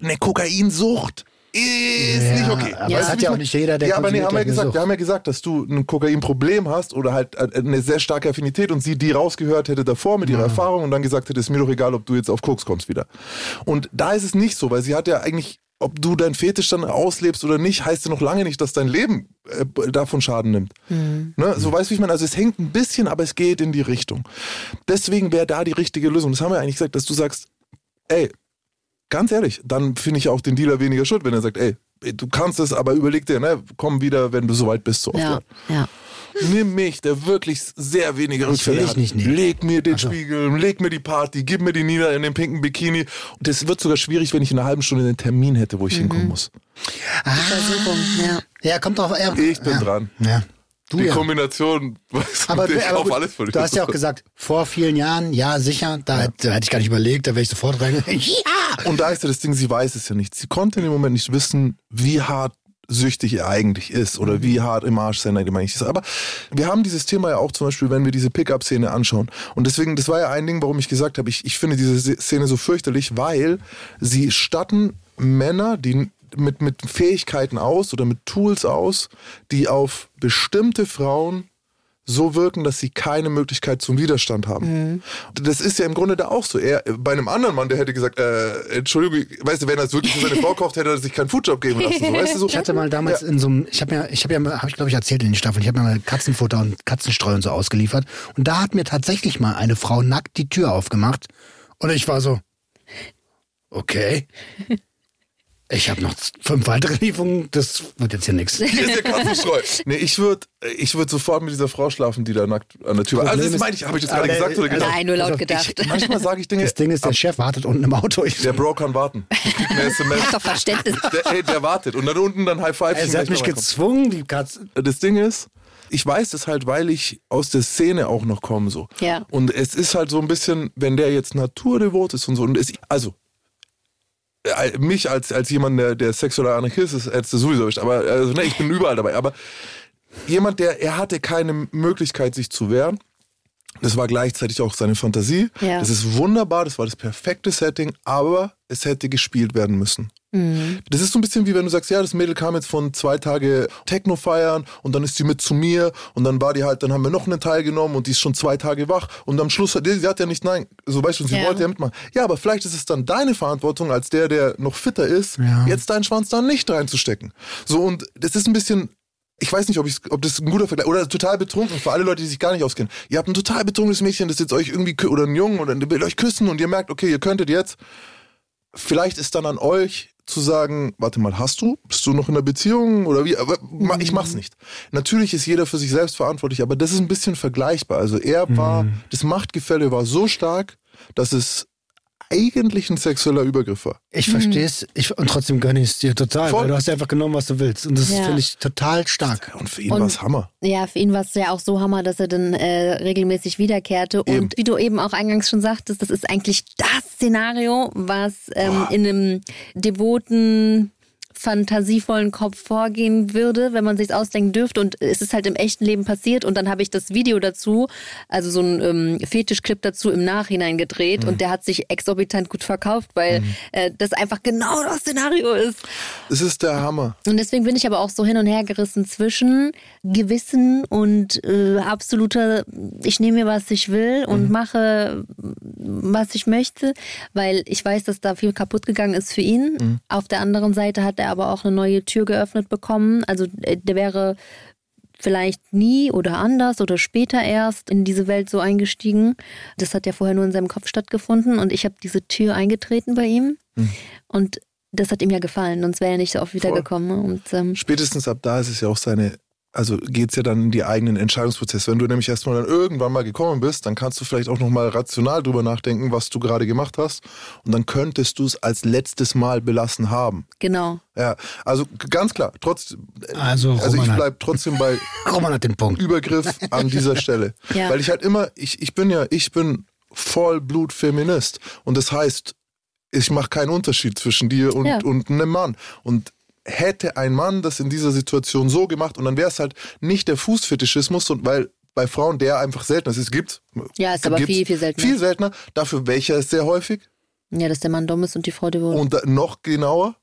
Eine Kokainsucht ist Ja, nicht okay. aber Weißt hat ja ich auch nicht jeder, der Ja, aber nee, haben wir, eine gesagt, wir haben ja gesagt, dass du ein Kokainproblem hast oder halt äh, eine sehr starke Affinität und sie die rausgehört hätte davor mit ihrer Erfahrung und dann gesagt hätte, ist mir doch egal, ob du jetzt auf Koks kommst wieder. Und da ist es nicht so, weil sie hat ja eigentlich, ob du dein Fetisch dann auslebst oder nicht, heißt ja noch lange nicht, dass dein Leben äh, davon Schaden nimmt. Ne? So weißt du, wie ich meine? Also es hängt ein bisschen, aber es geht in die Richtung. Deswegen wäre da die richtige Lösung. Das haben wir eigentlich gesagt, dass du sagst, ey, ganz ehrlich, dann finde ich auch den Dealer weniger schuld, wenn er sagt, ey, du kannst es, aber überleg dir, ne, komm wieder, wenn du soweit bist, so oft. Ja, ja. Nimm mich, der wirklich sehr wenige Rückfälle hat. nicht nehmen. Leg mir den Spiegel, leg mir die Party, gib mir die Nina in dem pinken Bikini. Und es wird sogar schwierig, wenn ich in einer halben Stunde einen Termin hätte, wo ich hinkommen muss. Versuchung, ja. Ja, kommt drauf. Ja, Ich bin ja. dran. Ja. Du Die ja. Kombination, weißt du, Aber, ich aber auf gut, alles du hast ja auch gesagt, vor vielen Jahren, ja, sicher, da, hätte- da hätte ich gar nicht überlegt, da wäre ich sofort rein. ja! Und da ist ja das Ding, sie weiß es ja nicht. Sie konnte in dem Moment nicht wissen, wie hart süchtig er eigentlich ist oder wie hart im Arsch sein eigentlich ist. Aber wir haben dieses Thema ja auch zum Beispiel, wenn wir diese Pickup-Szene anschauen. Und deswegen, das war ja ein Ding, warum ich gesagt habe, ich, ich finde diese Szene so fürchterlich, weil sie statten Männer, die mit, mit Fähigkeiten aus oder mit Tools aus, die auf bestimmte Frauen so wirken, dass sie keine Möglichkeit zum Widerstand haben. Das ist ja im Grunde da auch so. Er, bei einem anderen Mann, der hätte gesagt, äh, Entschuldigung, weißt du, wenn er es wirklich für seine Frau kauft, hätte er sich keinen Foodjob geben lassen. So, weißt du, so. Ich hatte mal damals in so einem, ich habe ja, ich habe ja, habe ich glaube ich erzählt in den Staffeln, ich habe mir mal Katzenfutter und Katzenstreu und so ausgeliefert. Und da hat mir tatsächlich mal eine Frau nackt die Tür aufgemacht. Und ich war so, okay. Ich habe noch fünf weitere Lieferungen, das wird jetzt hier nichts. Hier ist der Katzenstreu. Nee, ich würde ich würd sofort mit dieser Frau schlafen, die da nackt an der Tür war. Also das meine ich, habe ich das aber gerade gesagt oder gedacht? Nein, nur laut Also, gedacht. Ich, manchmal sage ich Dinge, Das Ding ist, der Chef wartet unten im Auto. Ich, der Bro kann warten. Ich eine SMS. Doch Verständnis. Der, ey, der wartet. Und dann unten dann High Five. Sie hat mich gezwungen, die Katze. das Ding ist, ich weiß das halt, weil ich aus der Szene auch noch komme so. Ja. Und es ist halt so ein bisschen, wenn der jetzt naturdevot ist und so. Und es, also mich als, als jemand, der, der sexueller Anarchist ist, hättest du sowieso erwischt. Aber also, ne, ich bin überall dabei. Aber jemand, der, er hatte keine Möglichkeit, sich zu wehren. Das war gleichzeitig auch seine Fantasie. Ja. Das ist wunderbar, das war das perfekte Setting, aber es hätte gespielt werden müssen. Das ist so ein bisschen wie wenn du sagst, ja, das Mädel kam jetzt von zwei Tage Techno feiern und dann ist sie mit zu mir und dann war die halt, dann haben wir noch einen Teil genommen und die ist schon zwei Tage wach und am Schluss hat die, sie hat ja nicht nein, so weißt du, sie Ja. wollte ja mitmachen. Ja, aber vielleicht ist es dann deine Verantwortung als der, der noch fitter ist, Ja. jetzt deinen Schwanz da nicht reinzustecken. So und das ist ein bisschen ich weiß nicht, ob, ich, ob das ein guter Vergleich oder total betrunken für alle Leute, die sich gar nicht auskennen. Ihr habt ein total betrunkenes Mädchen, das jetzt euch irgendwie oder ein Jungen oder will euch küssen und ihr merkt, okay, ihr könntet jetzt. Vielleicht ist dann an euch zu sagen, warte mal, hast du? Bist du noch in einer Beziehung oder wie? Aber ich mach's nicht. Natürlich ist jeder für sich selbst verantwortlich, aber das ist ein bisschen vergleichbar. Also er war, das Machtgefälle war so stark, dass es eigentlich ein sexueller Übergriff war. Ich verstehe es ich, und trotzdem gönne ich es dir total, Voll. weil du hast ja einfach genommen, was du willst. Und das Ja. finde ich total stark. Und für ihn Und- war's Hammer. Ja, für ihn war es ja auch so Hammer, dass er dann äh, regelmäßig wiederkehrte. Eben. Und wie du eben auch eingangs schon sagtest, das ist eigentlich das Szenario, was ähm, in einem devoten fantasievollen Kopf vorgehen würde, wenn man sich ausdenken dürfte. Und es ist halt im echten Leben passiert. Und dann habe ich das Video dazu, also so ein ähm, Fetischclip dazu im Nachhinein gedreht. Mhm. Und der hat sich exorbitant gut verkauft, weil mhm. äh, das einfach genau das Szenario ist. Es ist der Hammer. Und deswegen bin ich aber auch so hin und her gerissen zwischen Gewissen und äh, absoluter, ich nehme mir, was ich will und mhm. mache, was ich möchte, weil ich weiß, dass da viel kaputt gegangen ist für ihn. Mhm. Auf der anderen Seite hat er aber auch eine neue Tür geöffnet bekommen. Also äh, der wäre vielleicht nie oder anders oder später erst in diese Welt so eingestiegen. Das hat ja vorher nur in seinem Kopf stattgefunden und ich habe diese Tür eingetreten bei ihm. Mhm. Und das hat ihm ja gefallen, sonst wäre er nicht so oft wiedergekommen. Und, ähm, Spätestens ab da ist es ja auch seine also geht es ja dann in die eigenen Entscheidungsprozesse. Wenn du nämlich erstmal dann irgendwann mal gekommen bist, dann kannst du vielleicht auch nochmal rational drüber nachdenken, was du gerade gemacht hast. Und dann könntest du es als letztes Mal belassen haben. Genau. Ja, also ganz klar, trotz, also, also ich bleibe trotzdem bei Roman hat den Punkt. Übergriff an dieser Stelle. ja. Weil ich halt immer, ich, ich bin ja, ich bin Vollblut-Feminist. Und das heißt, ich mache keinen Unterschied zwischen dir und, ja. und einem Mann. Und hätte ein Mann das in dieser Situation so gemacht und dann wäre es halt nicht der Fußfetischismus, weil bei Frauen der einfach seltener ist. Es gibt. Ja, ist aber viel, viel seltener. Viel seltener. Dafür welcher ist sehr häufig? Ja, dass der Mann dumm ist und die Frau devot. Und noch genauer,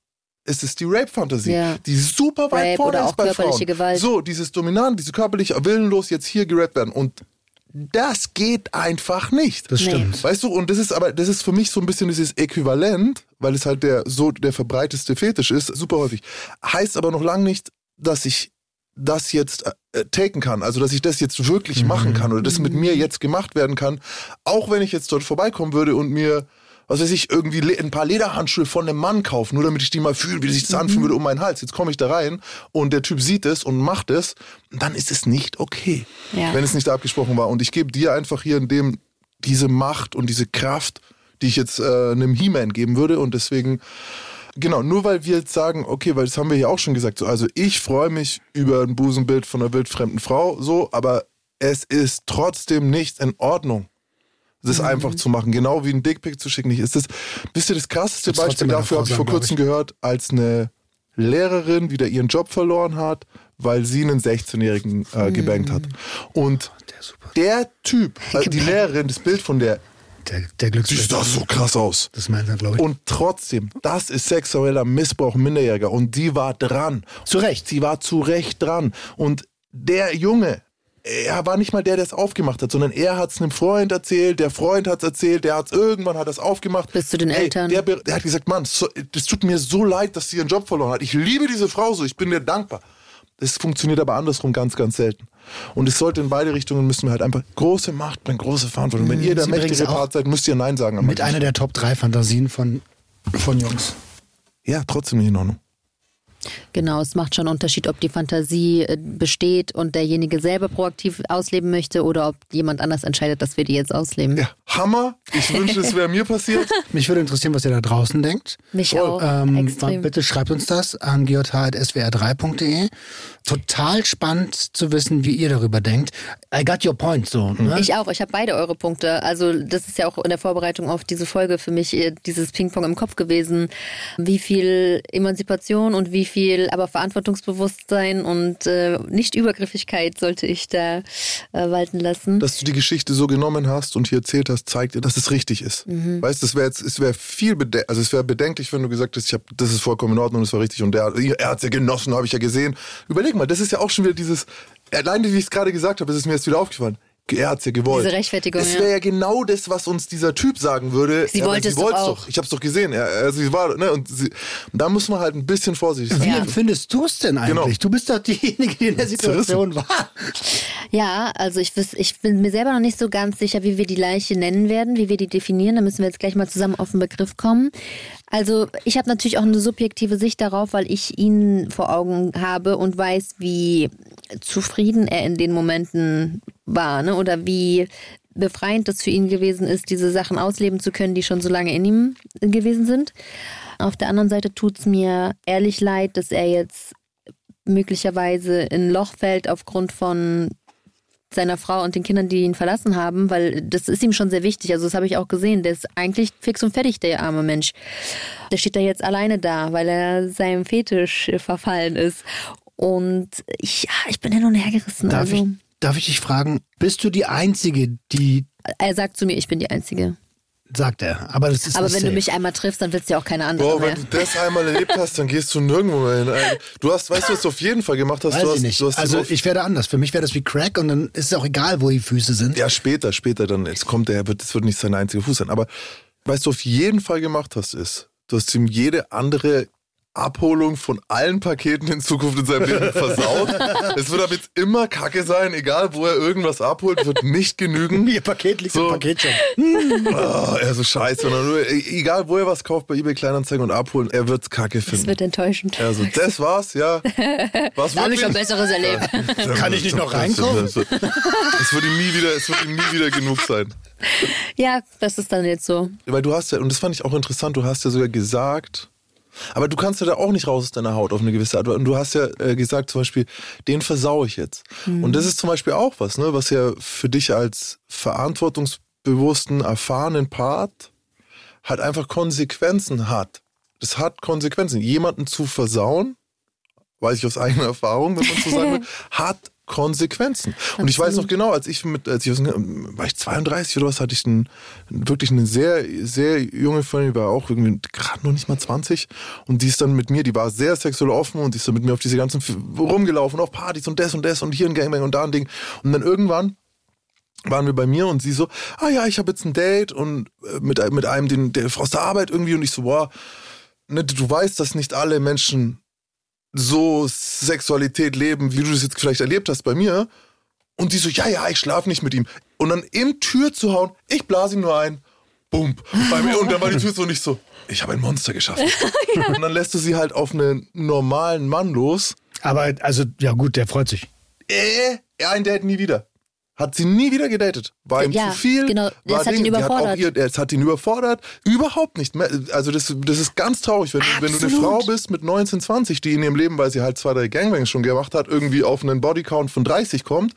ist es die Rape-Fantasie, ja. die super weit Rape vorne ist bei Frauen. Gewalt. So, dieses Dominant, diese körperliche, willenlos jetzt hier gerappt werden. Und das geht einfach nicht. Das stimmt. Nee. Weißt du, und das ist aber, das ist für mich so ein bisschen dieses Äquivalent, weil es halt der so der verbreiteste Fetisch ist, super häufig. Heißt aber noch lange nicht, dass ich das jetzt äh, taken kann, also dass ich das jetzt wirklich mhm. machen kann oder das mit mir jetzt gemacht werden kann, auch wenn ich jetzt dort vorbeikommen würde und mir was weiß ich, irgendwie ein paar Lederhandschuhe von einem Mann kaufen, nur damit ich die mal fühle, wie sich das mhm. anfühlen würde um meinen Hals. Jetzt komme ich da rein und der Typ sieht es und macht es, dann ist es nicht okay, ja. wenn es nicht abgesprochen war. Und ich gebe dir einfach hier in dem diese Macht und diese Kraft, die ich jetzt äh, einem He-Man geben würde und deswegen Genau, nur weil wir jetzt sagen, okay, weil das haben wir ja auch schon gesagt, so, also ich freue mich über ein Busenbild von einer wildfremden Frau, so, aber es ist trotzdem nicht in Ordnung das mhm. einfach zu machen. Genau wie ein Dickpick zu schicken ist. Das, wisst ihr, das krasseste das Beispiel dafür habe ich vor kurzem ich. gehört, als eine Lehrerin wieder ihren Job verloren hat, weil sie einen 16-Jährigen äh, mhm. gebankt hat. Und der, der Typ, also die Lehrerin, das Bild von der der, der Glücksbild. Sieht das so krass aus. Das meint er, glaube ich. Und trotzdem, das ist sexueller Missbrauch Minderjähriger. Und die war dran. Zu Recht. Sie war zu Recht dran. Und der Junge, er war nicht mal der, der es aufgemacht hat, sondern er hat es einem Freund erzählt, der Freund hat es erzählt, der hat es irgendwann hat es aufgemacht. Bis zu den hey, Eltern. Der, der, hat gesagt, Mann, es tut mir so leid, dass sie ihren Job verloren hat. Ich liebe diese Frau so, ich bin dir dankbar. Es funktioniert aber andersrum ganz, ganz selten. Und es sollte in beide Richtungen müssen wir halt einfach große Macht bringen, große Verantwortung. Wenn ihr der Sie mächtige Part seid, müsst ihr Nein sagen. Mit einer der Top 3 Fantasien von, von Jungs. Ja, trotzdem nicht in Ordnung. Genau, es macht schon einen Unterschied, ob die Fantasie äh, besteht und derjenige selber proaktiv ausleben möchte oder ob jemand anders entscheidet, dass wir die jetzt ausleben. Ja, Hammer. Ich wünsche, es wäre mir passiert. Mich würde interessieren, was ihr da draußen denkt. Mich auch. Ähm, bitte schreibt uns das an geotha.swr3.de. Total spannend zu wissen, wie ihr darüber denkt. I got your point so. Ne? Ich auch. Ich habe beide eure Punkte. Also das ist ja auch in der Vorbereitung auf diese Folge für mich äh, dieses Ping-Pong im Kopf gewesen. Wie viel Emanzipation und wie viel aber Verantwortungsbewusstsein und äh, nicht Übergriffigkeit sollte ich da äh, walten lassen. Dass du die Geschichte so genommen hast und hier erzählt hast, zeigt dir, dass es richtig ist. Mhm. Weißt, wäre jetzt, es wäre viel, also es wäre bedenklich, wenn du gesagt hast, ich hab, das ist vollkommen in Ordnung, das war richtig und der, er hat es ja genossen, habe ich ja gesehen. Überleg mal, das ist ja auch schon wieder dieses, alleine wie ich es gerade gesagt habe, ist es mir jetzt wieder aufgefallen er hat's ja gewollt. Diese Rechtfertigung. Das wäre ja. ja genau das, was uns dieser Typ sagen würde. Sie ja, wollte es doch, doch. Ich hab's doch gesehen. Ja, also sie war, ne, und, sie, da muss man halt ein bisschen vorsichtig sein. Wie empfindest du es denn eigentlich? Genau. Du bist doch diejenige, die in der Situation war. Ja, also ich, ich bin mir selber noch nicht so ganz sicher, wie wir die Leiche nennen werden, wie wir die definieren. Da müssen wir jetzt gleich mal zusammen auf den Begriff kommen. Also ich habe natürlich auch eine subjektive Sicht darauf, weil ich ihn vor Augen habe und weiß, wie zufrieden er in den Momenten war ne? oder wie befreiend das für ihn gewesen ist, diese Sachen ausleben zu können, die schon so lange in ihm gewesen sind. Auf der anderen Seite tut es mir ehrlich leid, dass er jetzt möglicherweise in Loch fällt aufgrund von seiner Frau und den Kindern, die ihn verlassen haben, weil das ist ihm schon sehr wichtig. Also das habe ich auch gesehen. Der ist eigentlich fix und fertig, der arme Mensch. Der steht da jetzt alleine da, weil er seinem Fetisch verfallen ist. Und ich, ich bin hin und her gerissen. Darf, also, ich, darf ich dich fragen, bist du die Einzige, die, er sagt zu mir, ich bin die Einzige. Sagt er, aber das ist Aber wenn du safe. mich einmal triffst, dann willst du ja auch keine andere Boah, mehr. wenn du das einmal erlebt hast, dann gehst du nirgendwo mehr hin. Äh, Du hast, weißt du, was du auf jeden Fall gemacht hast? Weiß du hast, ich nicht. Du hast Also ich werde anders. Für mich wäre das wie Crack und dann ist es auch egal, wo die Füße sind. ja, später, später dann. Jetzt kommt er, wird, das wird nicht sein einziger Fuß sein. Aber was du auf jeden Fall gemacht hast, ist, du hast ihm jede andere Abholung von allen Paketen in Zukunft in seinem Leben versaut. es wird ab jetzt immer Kacke sein, egal wo er irgendwas abholt, wird nicht genügen. Ihr Paket liegt So. im Paketshop. Oh, er so scheiße. Nur, egal wo er was kauft bei eBay Kleinanzeigen und abholen, er wird's Kacke Das finden. wird enttäuschend. Also das war's, ja. Was Da habe ich schon Besseres erlebt. Kann ich nicht noch reinkommen? Es wird ihm nie wieder, es wird ihm nie wieder genug sein. Ja, das ist dann jetzt so. Weil du hast ja, und das fand ich auch interessant, du hast ja sogar gesagt, aber du kannst ja da auch nicht raus aus deiner Haut auf eine gewisse Art. Und du hast ja äh, gesagt, zum Beispiel, den versau ich jetzt. Und das ist zum Beispiel auch was, ne, was ja für dich als verantwortungsbewussten, erfahrenen Part halt einfach Konsequenzen hat. Das hat Konsequenzen. Jemanden zu versauen, weiß ich aus eigener Erfahrung, wenn man so sagen will, hat Konsequenzen. Und ich weiß noch genau, als ich mit, als ich war ich 32 oder was, hatte ich einen, wirklich eine sehr, sehr junge Freundin, die war auch irgendwie gerade noch nicht mal 20 und die ist dann mit mir, die war sehr sexuell offen und die ist dann mit mir auf diese ganzen rumgelaufen, auf Partys und das und das und hier ein Gangbang und da ein Ding. Und dann irgendwann waren wir bei mir und sie so, ah ja, ich habe jetzt ein Date und äh, mit, mit einem, den, der aus der Arbeit irgendwie und ich so, boah, ne, du weißt, dass nicht alle Menschen so Sexualität leben, wie du das jetzt vielleicht erlebt hast bei mir. Und die so, ja, ja, ich schlafe nicht mit ihm. Und dann im Tür zu hauen, ich blase ihm nur ein. Bump. Bei mir, und dann war die Tür so nicht so, ich habe ein Monster geschaffen. Und dann lässt du sie halt auf einen normalen Mann los. Aber also, ja gut, der freut sich. Äh, er ein Date nie wieder. Hat sie nie wieder gedatet. War ihm Ja, zu viel. genau. Das war hat ihn Ding. Die überfordert. Hat ihr, es hat ihn überfordert. Überhaupt nicht. mehr. Also das, das ist ganz traurig, wenn, du- wenn du eine. Frau bist mit 19, 20, die in ihrem Leben, weil sie halt zwei, drei Gangbangs schon gemacht hat, irgendwie auf einen Bodycount von 30 kommt,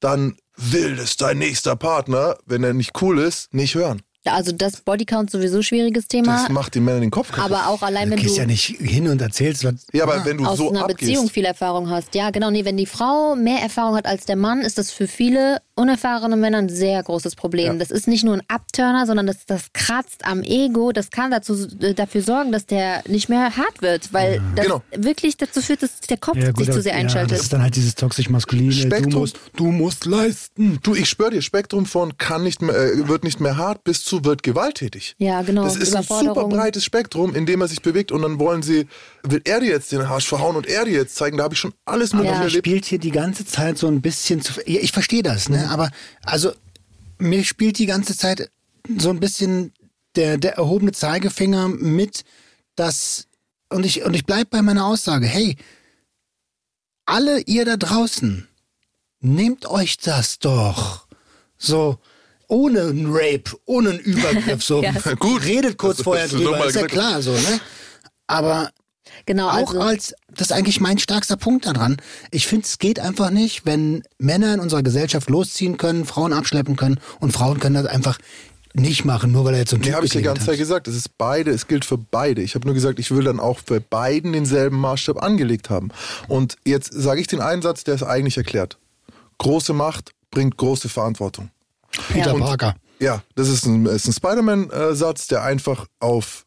dann will das dein nächster Partner, wenn er nicht cool ist, nicht hören. Ja, also das Bodycount sowieso schwieriges Thema. Das macht den Männern den Kopf kaputt. Aber auch allein, Du wenn gehst du ja nicht hin und erzählst, was. ja, aber wenn du aus so einer abgehst, Beziehung viel Erfahrung hast. Ja, genau. Nee, wenn die Frau mehr Erfahrung hat als der Mann, ist das für viele unerfahrene Männer ein sehr großes Problem. Das ist nicht nur ein Abturner, sondern das, das kratzt am Ego. Das kann dazu, äh, dafür sorgen, dass der nicht mehr hart wird, weil das Genau. wirklich dazu führt, dass der Kopf sich aber- zu sehr ja, einschaltet. Das ist dann halt dieses toxisch-maskuline. Du Spektrum. musst, du musst leisten. Du, ich schwör dir, Spektrum von kann nicht mehr, äh, wird nicht mehr hart bis zu wird gewalttätig. Ja, genau. Das ist ein super breites Spektrum, in dem er sich bewegt und dann wollen sie, will er dir jetzt den Arsch verhauen und er dir jetzt zeigen, da habe ich schon alles mögliche Ja. Er erlebt. spielt hier die ganze Zeit so ein bisschen zu. Ja, ich verstehe das, ne? Aber also mir spielt die ganze Zeit so ein bisschen der, der erhobene Zeigefinger mit, dass und ich und ich bleib bei meiner Aussage. Hey, alle ihr da draußen, nehmt euch das doch so ohne einen Rape, ohne einen Übergriff. So Ja. Gut. redet kurz Das- vorher drüber, ist ja gesagt. klar so, ne? Aber Genau, auch also, als, das ist eigentlich mein stärkster Punkt daran. Ich finde, es geht einfach nicht, wenn Männer in unserer Gesellschaft losziehen können, Frauen abschleppen können und Frauen können das einfach nicht machen, nur weil er jetzt so ein Nee, Typ habe ich die ganze Zeit gesagt. Es ist beide, es gilt für beide. Ich habe nur gesagt, ich will dann auch bei beiden denselben Maßstab angelegt haben. Und jetzt sage ich den einen Satz, der es eigentlich erklärt. Große Macht bringt große Verantwortung. Peter Ja. Parker. Ja, das ist ein, ist ein Spider-Man-Satz, der einfach auf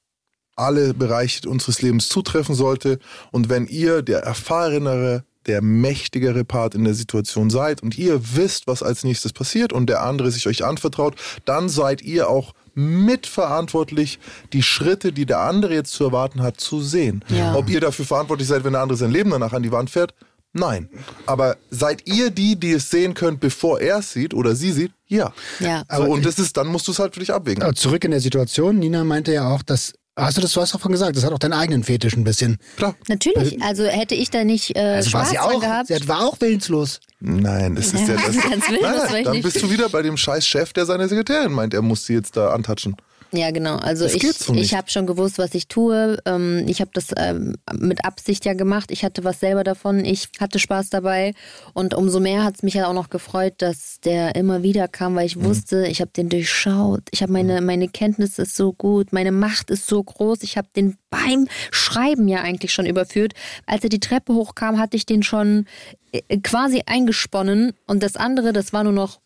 alle Bereiche unseres Lebens zutreffen sollte. Und wenn ihr der erfahrenere, der mächtigere Part in der Situation seid und ihr wisst, was als nächstes passiert und der andere sich euch anvertraut, dann seid ihr auch mitverantwortlich, die Schritte, die der andere jetzt zu erwarten hat, zu sehen. Ja. Ob ihr dafür verantwortlich seid, wenn der andere sein Leben danach an die Wand fährt, Nein. Aber seid ihr die, die es sehen könnt, bevor er es sieht oder sie sieht? Ja. Ja. So, und das ist, dann musst du es halt für dich abwägen. Aber zurück in der Situation, Nina meinte ja auch, dass, hast du das, du hast davon gesagt, das hat auch deinen eigenen Fetisch ein bisschen. Klar. Natürlich, also hätte ich da nicht äh, Also war schwarz sie auch, angehabt. sie war auch willenslos. Nein, das ist ja das. Ganz willens nein, war nein, dann bist du wieder bei dem scheiß Chef, der seine Sekretärin meint, er muss sie jetzt da antatschen. Ja, genau. Also Das ich, nicht. ich habe schon gewusst, was ich tue. Ähm, ich habe das ähm, mit Absicht ja gemacht. Ich hatte was selber davon. Ich hatte Spaß dabei. Und umso mehr hat es mich ja auch noch gefreut, dass der immer wieder kam, weil ich Mhm. wusste, ich habe den durchschaut. Ich habe meine, meine Kenntnis ist so gut, meine Macht ist so groß. Ich habe den beim Schreiben ja eigentlich schon überführt. Als er die Treppe hochkam, hatte ich den schon äh, quasi eingesponnen. Und das andere, das war nur noch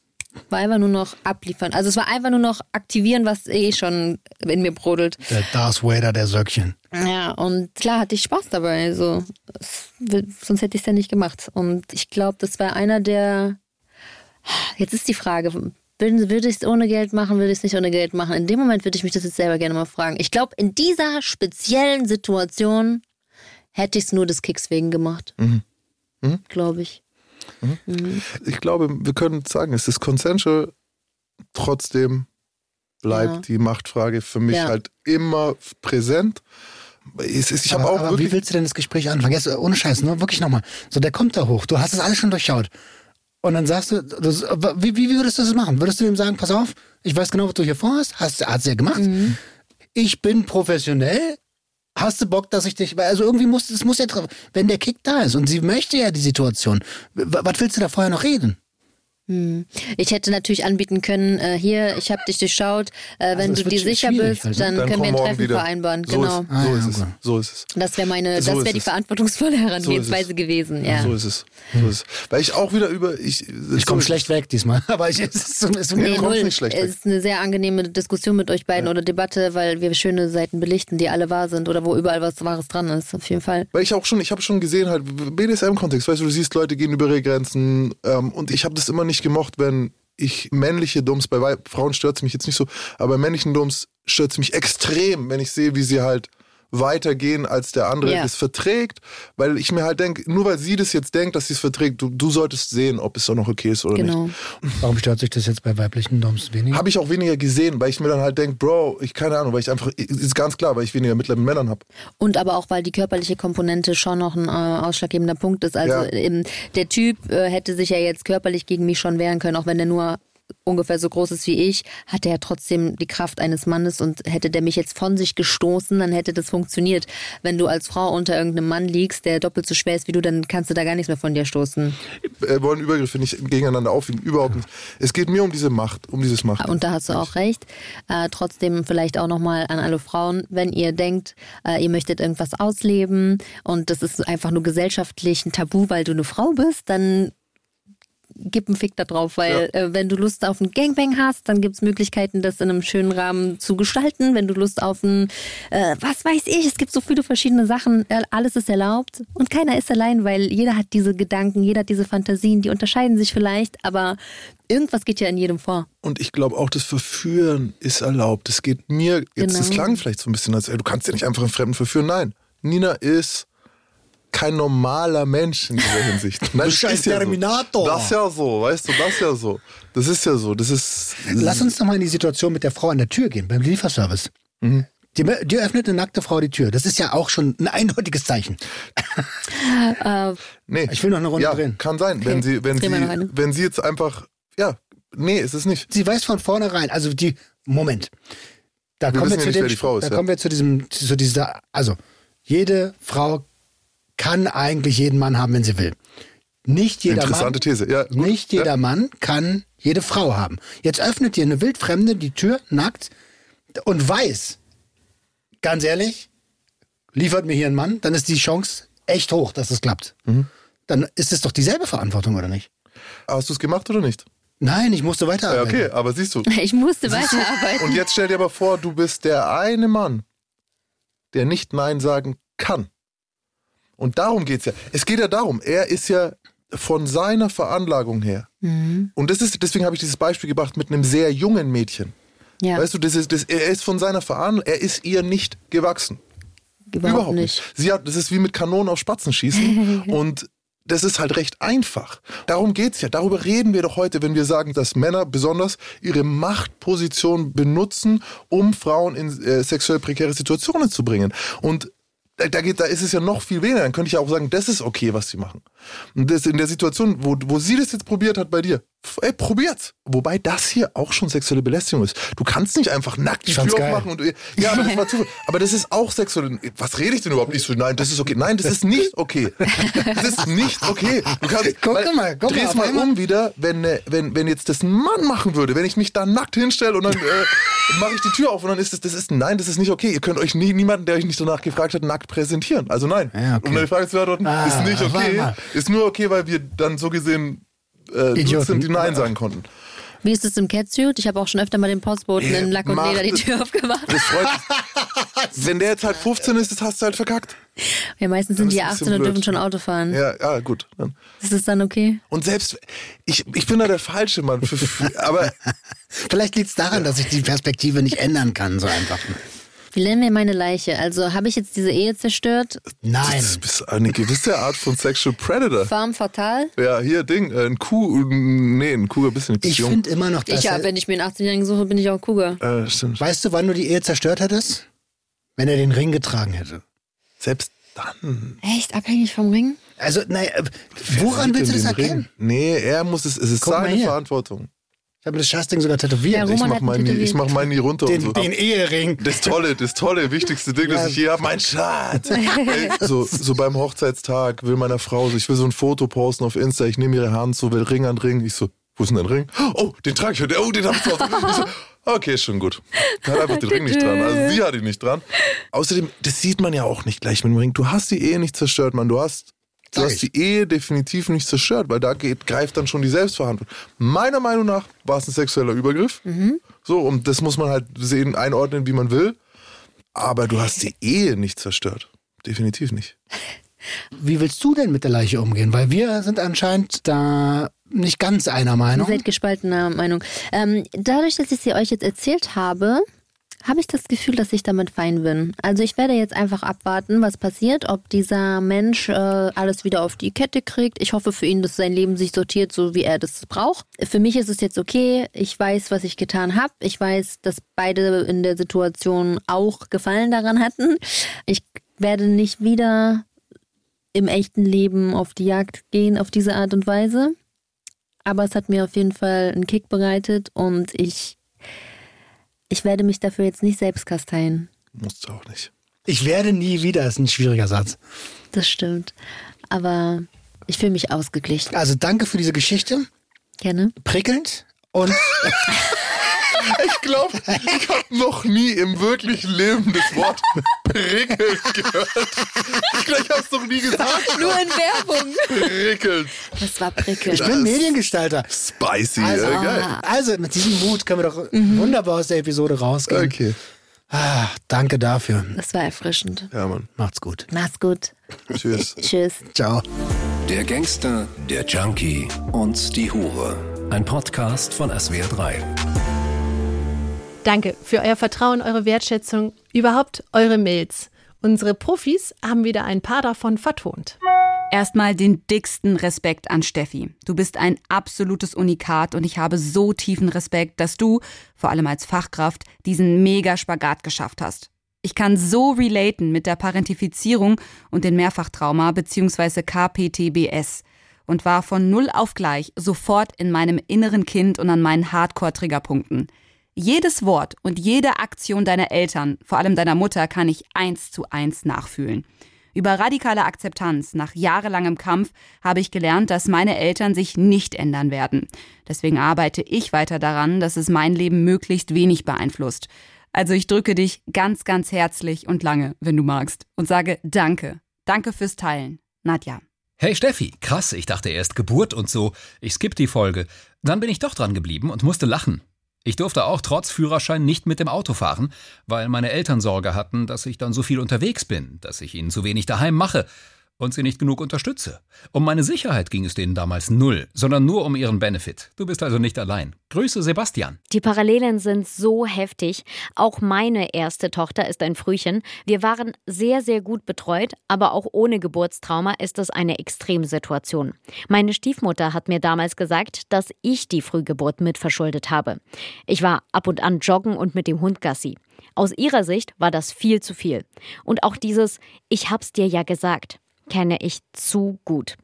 war einfach nur noch abliefern. Also es war einfach nur noch aktivieren, was eh schon in mir brodelt. Der Darth Vader der Söckchen. Ja, und klar hatte ich Spaß dabei. Also, sonst hätte ich es ja nicht gemacht. Und ich glaube, das war einer der. Jetzt ist die Frage, würde, würde ich es ohne Geld machen, würde ich es nicht ohne Geld machen? In dem Moment würde ich mich das jetzt selber gerne mal fragen. Ich glaube, in dieser speziellen Situation hätte ich es nur des Kicks wegen gemacht. Glaube ich. Ich glaube, wir können sagen, es ist consensual, trotzdem bleibt Ja. die Machtfrage für mich Ja. halt immer präsent. Ist, ich habe aber, auch aber wie willst du denn das Gespräch anfangen? Jetzt, ohne Scheiß, nur wirklich nochmal. So, der kommt da hoch, du hast es alles schon durchschaut. Und dann sagst du, das, wie, wie würdest du das machen? Würdest du ihm sagen, pass auf, ich weiß genau, was du hier vorhast, hast hast du ja gemacht. Ich bin professionell. Hast du Bock, dass ich dich, also irgendwie muss, es muss ja, wenn der Kick da ist und sie möchte ja die Situation, was willst du da vorher noch reden? Ich hätte natürlich anbieten können, äh, hier, ich habe dich durchschaut, äh, wenn das du dir sicher bist, ne? dann, dann können wir ein Treffen wieder. vereinbaren. So genau. Ist, Ah, so ja, ist es. okay. So ist es. Das wäre meine, So das wäre die es. verantwortungsvolle Herangehensweise es. gewesen, ja. So ist es. So ist es. Weil ich auch wieder über. Ich, Ich komme schlecht weg diesmal, aber ich, es ist, es ist Nee, null. nicht schlecht Es weg. ist eine sehr angenehme Diskussion mit euch beiden oder Debatte, weil wir schöne Seiten belichten, die alle wahr sind oder wo überall was Wahres dran ist, auf jeden Fall. Weil ich auch schon, ich habe schon gesehen, halt, BDSM-Kontext, weißt du, du siehst, Leute gehen über ihre Grenzen ähm, und ich habe das immer nicht gemocht, wenn ich männliche Dums, bei Frauen stört es mich jetzt nicht so, aber bei männlichen Dums stört es mich extrem, wenn ich sehe, wie sie halt weitergehen, als der andere Ja. es verträgt, weil ich mir halt denke, nur weil sie das jetzt denkt, dass sie es verträgt, du, du solltest sehen, ob es auch noch okay ist oder Genau. nicht. Warum stört sich das jetzt bei weiblichen Doms weniger? Habe ich auch weniger gesehen, weil ich mir dann halt denke, Bro, ich keine Ahnung, weil ich einfach, ist ganz klar, weil ich weniger Mitleid mit Männern habe. Und aber auch, weil die körperliche Komponente schon noch ein äh, ausschlaggebender Punkt ist. Also Ja. ähm, der Typ äh, hätte sich ja jetzt körperlich gegen mich schon wehren können, auch wenn er nur ungefähr so groß ist wie ich, hat er ja trotzdem die Kraft eines Mannes und hätte der mich jetzt von sich gestoßen, dann hätte das funktioniert. Wenn du als Frau unter irgendeinem Mann liegst, der doppelt so schwer ist wie du, dann kannst du da gar nichts mehr von dir stoßen. äh, wollen Übergriffe nicht gegeneinander aufwiegen, überhaupt nicht. Es geht mir um diese Macht, um dieses Macht. Und da hast du auch recht. Äh, trotzdem vielleicht auch nochmal an alle Frauen, wenn ihr denkt, äh, ihr möchtet irgendwas ausleben und das ist einfach nur gesellschaftlich ein Tabu, weil du eine Frau bist, dann gib einen Fick da drauf, weil äh, wenn du Lust auf ein Gangbang hast, dann gibt es Möglichkeiten, das in einem schönen Rahmen zu gestalten. Wenn du Lust auf ein, äh, was weiß ich, es gibt so viele verschiedene Sachen, alles ist erlaubt und keiner ist allein, weil jeder hat diese Gedanken, jeder hat diese Fantasien, die unterscheiden sich vielleicht, aber irgendwas geht ja in jedem vor. Und ich glaube auch, das Verführen ist erlaubt. Es geht mir, jetzt, das Genau. klang vielleicht so ein bisschen, als ey, du kannst ja nicht einfach einen Fremden verführen. Nein, Nina ist kein normaler Mensch in dieser Hinsicht. Nein, das scheiß ja Terminator. So. Das ist ja so, weißt du, das ist ja so. Das ist ja so. Das ist. Lass uns doch mal in die Situation mit der Frau an der Tür gehen, beim Lieferservice. Mhm. Die, die öffnet eine nackte Frau die Tür. Das ist ja auch schon ein eindeutiges Zeichen. Nee. Ich will noch eine Runde ja, drehen. Kann sein, wenn sie, wenn Drehen sie, wenn sie jetzt einfach, ja, nee, ist es nicht. Sie weiß von vornherein, also die, Moment. Da Wir kommen wir ja zu nicht, dem, wer die Frau ist, da ja. kommen wir zu diesem, zu dieser, also jede Frau kann eigentlich jeden Mann haben, wenn sie will. Nicht jeder Interessante Mann, These. Ja, gut. nicht jeder Ja. Mann kann jede Frau haben. Jetzt öffnet dir eine Wildfremde die Tür nackt und weiß, ganz ehrlich, liefert mir hier ein Mann, dann ist die Chance echt hoch, dass es klappt. Mhm. Dann ist es doch dieselbe Verantwortung, oder nicht? Hast du es gemacht oder nicht? Nein, ich musste Ja, weiterarbeiten. okay, aber siehst du. Ich musste weiterarbeiten. Und jetzt stell dir aber vor, du bist der eine Mann, der nicht Nein sagen kann. Und darum geht's ja. Es geht ja darum, er ist ja von seiner Veranlagung her. Mhm. Und das ist, deswegen habe ich dieses Beispiel gebracht mit einem sehr jungen Mädchen. Ja, Weißt du, das ist, das, er ist von seiner Veranlagung, er ist ihr nicht gewachsen. überhaupt, nicht. Sie hat, das ist wie mit Kanonen auf Spatzen schießen. und das ist halt recht einfach. Darum geht's ja. Darüber reden wir doch heute, wenn wir sagen, dass Männer besonders ihre Machtposition benutzen, um Frauen in äh, sexuell prekäre Situationen zu bringen. Und da, da, geht, da ist es ja noch viel weniger. Dann könnte ich ja auch sagen, das ist okay, was sie machen. Und das in der Situation, wo, wo sie das jetzt probiert hat bei dir, ey, probiert's. Wobei das hier auch schon sexuelle Belästigung ist. Du kannst nicht einfach nackt die Tür aufmachen und ja, aber das war Zufall. Aber das ist auch sexuell. Was rede ich denn überhaupt nicht so? Nein, das ist okay. Nein, das ist nicht okay. Das ist nicht okay. Du kannst, Guck weil- mal, guck mal, dreh's mal einmal- um wieder, wenn, äh, wenn, wenn jetzt das ein Mann machen würde, wenn ich mich da nackt hinstelle und dann äh, mache ich die Tür auf und dann ist das, das ist, nein, das ist nicht okay. Ihr könnt euch nie, niemanden, der euch nicht danach gefragt hat, nackt präsentieren. Also nein. Ja, okay. Um deine Frage zu beantworten, Ah, ist nicht okay. Ist nur okay, weil wir dann so gesehen äh, Idioten. sind, die Nein sagen konnten. Wie ist es im Catsuit? Ich habe auch schon öfter mal den Postboten in Lack und Mach Leder die Tür aufgemacht. Das freut. Wenn der jetzt halt 15 ist, das hast du halt verkackt. Ja, meistens sind die ist ein 18 bisschen und dürfen schon Auto fahren. Ja, ja, gut. Dann. Ist das dann okay? Und selbst, ich, ich bin da der falsche Mann. Für, aber Vielleicht liegt es daran, dass ich die Perspektive nicht ändern kann, so einfach. Wie nennen wir meine Leiche? Also habe ich jetzt diese Ehe zerstört? Nein. du bist eine gewisse Art von Sexual Predator. Farm fatal? Ja, hier, Ding, äh, ein Kuh, nee, ein Kuh, ein bisschen Ich Beziehung. finde immer noch, dass Ich ja, wenn ich mir einen 18-Jährigen suche, bin ich auch Cougar. Äh, stimmt. Weißt du, wann du die Ehe zerstört hättest? Wenn er den Ring getragen hätte. Selbst dann. Echt? Abhängig vom Ring? Also, naja, woran willst du das erkennen? Ring. Nee, er muss es, es ist Guck seine. Verantwortung. Ich habe das Scheißding sogar tätowiert. Ja, Ich Roman mach, hat meinen, ich mach meinen nie runter und den, so. den Ehering. Das tolle, das tolle, wichtigste Ding, das Ja. ich je habe, mein Schatz. Ey, so, so beim Hochzeitstag will meiner Frau so, ich will so ein Foto posten auf Insta, ich nehme ihre Hand, so will Ring an Ring. Ich so, wo ist denn dein Ring? Oh, den trage ich heute. Oh, den hab ich. Ich so, okay, ist schon gut. Hat einfach den Ring nicht dran. Also sie hat ihn nicht dran. Außerdem, das sieht man ja auch nicht gleich mit dem Ring. Du hast die Ehe nicht zerstört, Mann. Du hast, du hast die Ehe definitiv nicht zerstört, weil da geht, greift dann schon die Selbstverhandlung. Meiner Meinung nach war es ein sexueller Übergriff. So, und das muss man halt sehen, einordnen, wie man will. Aber du hast die Ehe nicht zerstört. Definitiv nicht. Wie willst du denn mit der Leiche umgehen? Weil wir sind anscheinend da nicht ganz einer Meinung. Ihr seid gespaltener Meinung. Ähm, dadurch, dass ich sie euch jetzt erzählt habe, habe ich das Gefühl, dass ich damit fein bin. Also ich werde jetzt einfach abwarten, was passiert, ob dieser Mensch äh, alles wieder auf die Kette kriegt. Ich hoffe für ihn, dass sein Leben sich sortiert, so wie er das braucht. Für mich ist es jetzt okay. Ich weiß, was ich getan habe. Ich weiß, dass beide in der Situation auch Gefallen daran hatten. Ich werde nicht wieder im echten Leben auf die Jagd gehen auf diese Art und Weise. Aber es hat mir auf jeden Fall einen Kick bereitet und ich, ich werde mich dafür jetzt nicht selbst kasteien. Musst du auch nicht. Ich werde nie wieder, ist ein schwieriger Satz. Das stimmt. Aber ich fühle mich ausgeglichen. Also danke für diese Geschichte. Gerne. Prickelnd. Und Ich glaube, ich habe noch nie im wirklichen Leben das Wort prickelnd gehört. Ich glaube, ich habe es noch nie gesagt. Nur in Werbung. Prickelnd. Das war prickelnd. ich bin Mediengestalter. Spicy. Also, äh, geil. also mit diesem Mut können wir doch wunderbar aus der Episode rausgehen. Okay. Ah, danke dafür. Das war erfrischend. Ja, Mann. Macht's gut. Mach's gut. Tschüss. Tschüss. Ciao. Der Gangster, der Junkie und die Hure. Ein Podcast von SWR3. Danke für euer Vertrauen, eure Wertschätzung, überhaupt eure Mails. Unsere Profis haben wieder ein paar davon vertont. Erstmal den dicksten Respekt an Steffi. Du bist ein absolutes Unikat und ich habe so tiefen Respekt, dass du, vor allem als Fachkraft, diesen Mega-Spagat geschafft hast. Ich kann so relaten mit der Parentifizierung und den Mehrfachtrauma bzw. KPTBS und war von null auf gleich sofort in meinem inneren Kind und an meinen Hardcore-Triggerpunkten. Jedes Wort und jede Aktion deiner Eltern, vor allem deiner Mutter, kann ich eins zu eins nachfühlen. Über radikale Akzeptanz nach jahrelangem Kampf habe ich gelernt, dass meine Eltern sich nicht ändern werden. Deswegen arbeite ich weiter daran, dass es mein Leben möglichst wenig beeinflusst. Also ich drücke dich ganz, ganz herzlich und lange, wenn du magst, und sage Danke. Danke fürs Teilen. Nadja. Hey Steffi, krass, ich dachte erst Geburt und so. Ich skipp die Folge. Dann bin ich doch dran geblieben und musste lachen. Ich durfte auch trotz Führerschein nicht mit dem Auto fahren, weil meine Eltern Sorge hatten, dass ich dann so viel unterwegs bin, dass ich ihnen zu wenig daheim mache und sie nicht genug unterstütze. Um meine Sicherheit ging es denen damals null, sondern nur um ihren Benefit. Du bist also nicht allein. Grüße Sebastian. Die Parallelen sind so heftig. Auch meine erste Tochter ist ein Frühchen. Wir waren sehr, sehr gut betreut, aber auch ohne Geburtstrauma ist es eine Extremsituation. Meine Stiefmutter hat mir damals gesagt, dass ich die Frühgeburt mitverschuldet habe. Ich war ab und an joggen und mit dem Hund Gassi. Aus ihrer Sicht war das viel zu viel. Und auch dieses Ich hab's dir ja gesagt kenne ich zu gut.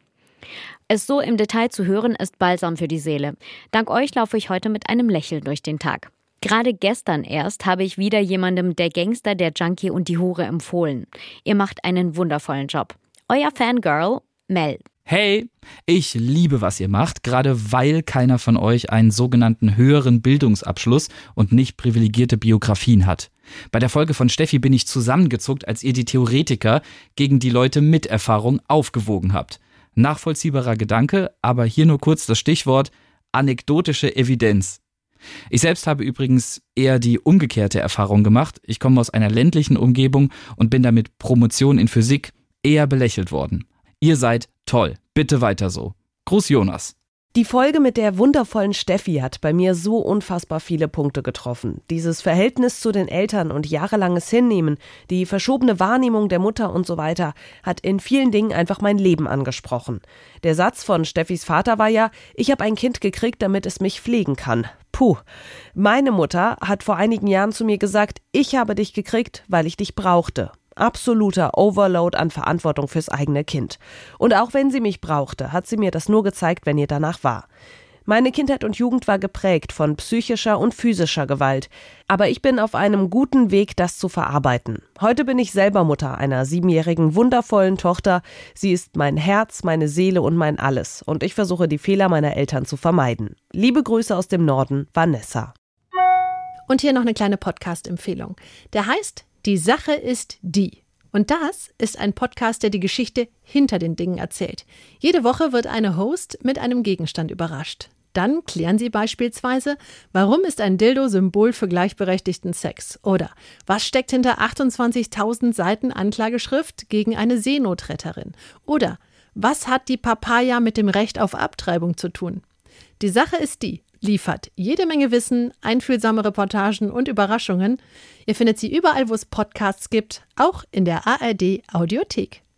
Es so im Detail zu hören, ist balsam für die Seele. Dank euch laufe ich heute mit einem Lächeln durch den Tag. Gerade gestern erst habe ich wieder jemandem der Gangster, der Junkie und die Hure empfohlen. Ihr macht einen wundervollen Job. Euer Fangirl, Mel. Hey, ich liebe, was ihr macht, gerade weil keiner von euch einen sogenannten höheren Bildungsabschluss und nicht privilegierte Biografien hat. Bei der Folge von Steffi bin ich zusammengezuckt, als ihr die Theoretiker gegen die Leute mit Erfahrung aufgewogen habt. Nachvollziehbarer Gedanke, aber hier nur kurz das Stichwort anekdotische Evidenz. Ich selbst habe übrigens eher die umgekehrte Erfahrung gemacht. Ich komme aus einer ländlichen Umgebung und bin damit Promotion in Physik eher belächelt worden. Ihr seid toll. Bitte weiter so. Gruß Jonas. Die Folge mit der wundervollen Steffi hat bei mir so unfassbar viele Punkte getroffen. Dieses Verhältnis zu den Eltern und jahrelanges Hinnehmen, die verschobene Wahrnehmung der Mutter und so weiter, hat in vielen Dingen einfach mein Leben angesprochen. Der Satz von Steffis Vater war ja, ich habe ein Kind gekriegt, damit es mich pflegen kann. Puh. Meine Mutter hat vor einigen Jahren zu mir gesagt, ich habe dich gekriegt, weil ich dich brauchte absoluter Overload an Verantwortung fürs eigene Kind. Und auch wenn sie mich brauchte, hat sie mir das nur gezeigt, wenn ihr danach war. Meine Kindheit und Jugend war geprägt von psychischer und physischer Gewalt, aber ich bin auf einem guten Weg, das zu verarbeiten. Heute bin ich selber Mutter einer siebenjährigen, wundervollen Tochter. Sie ist mein Herz, meine Seele und mein Alles, und ich versuche die Fehler meiner Eltern zu vermeiden. Liebe Grüße aus dem Norden, Vanessa. Und hier noch eine kleine Podcast-Empfehlung. Der heißt die Sache ist die. Und das ist ein Podcast, der die Geschichte hinter den Dingen erzählt. Jede Woche wird eine Host mit einem Gegenstand überrascht. Dann klären sie beispielsweise, warum ist ein Dildo Symbol für gleichberechtigten Sex? Oder was steckt hinter 28.000 Seiten Anklageschrift gegen eine Seenotretterin? Oder was hat die Papaya mit dem Recht auf Abtreibung zu tun? Die Sache ist die, liefert jede Menge Wissen, einfühlsame Reportagen und Überraschungen. Ihr findet sie überall, wo es Podcasts gibt, auch in der ARD Audiothek.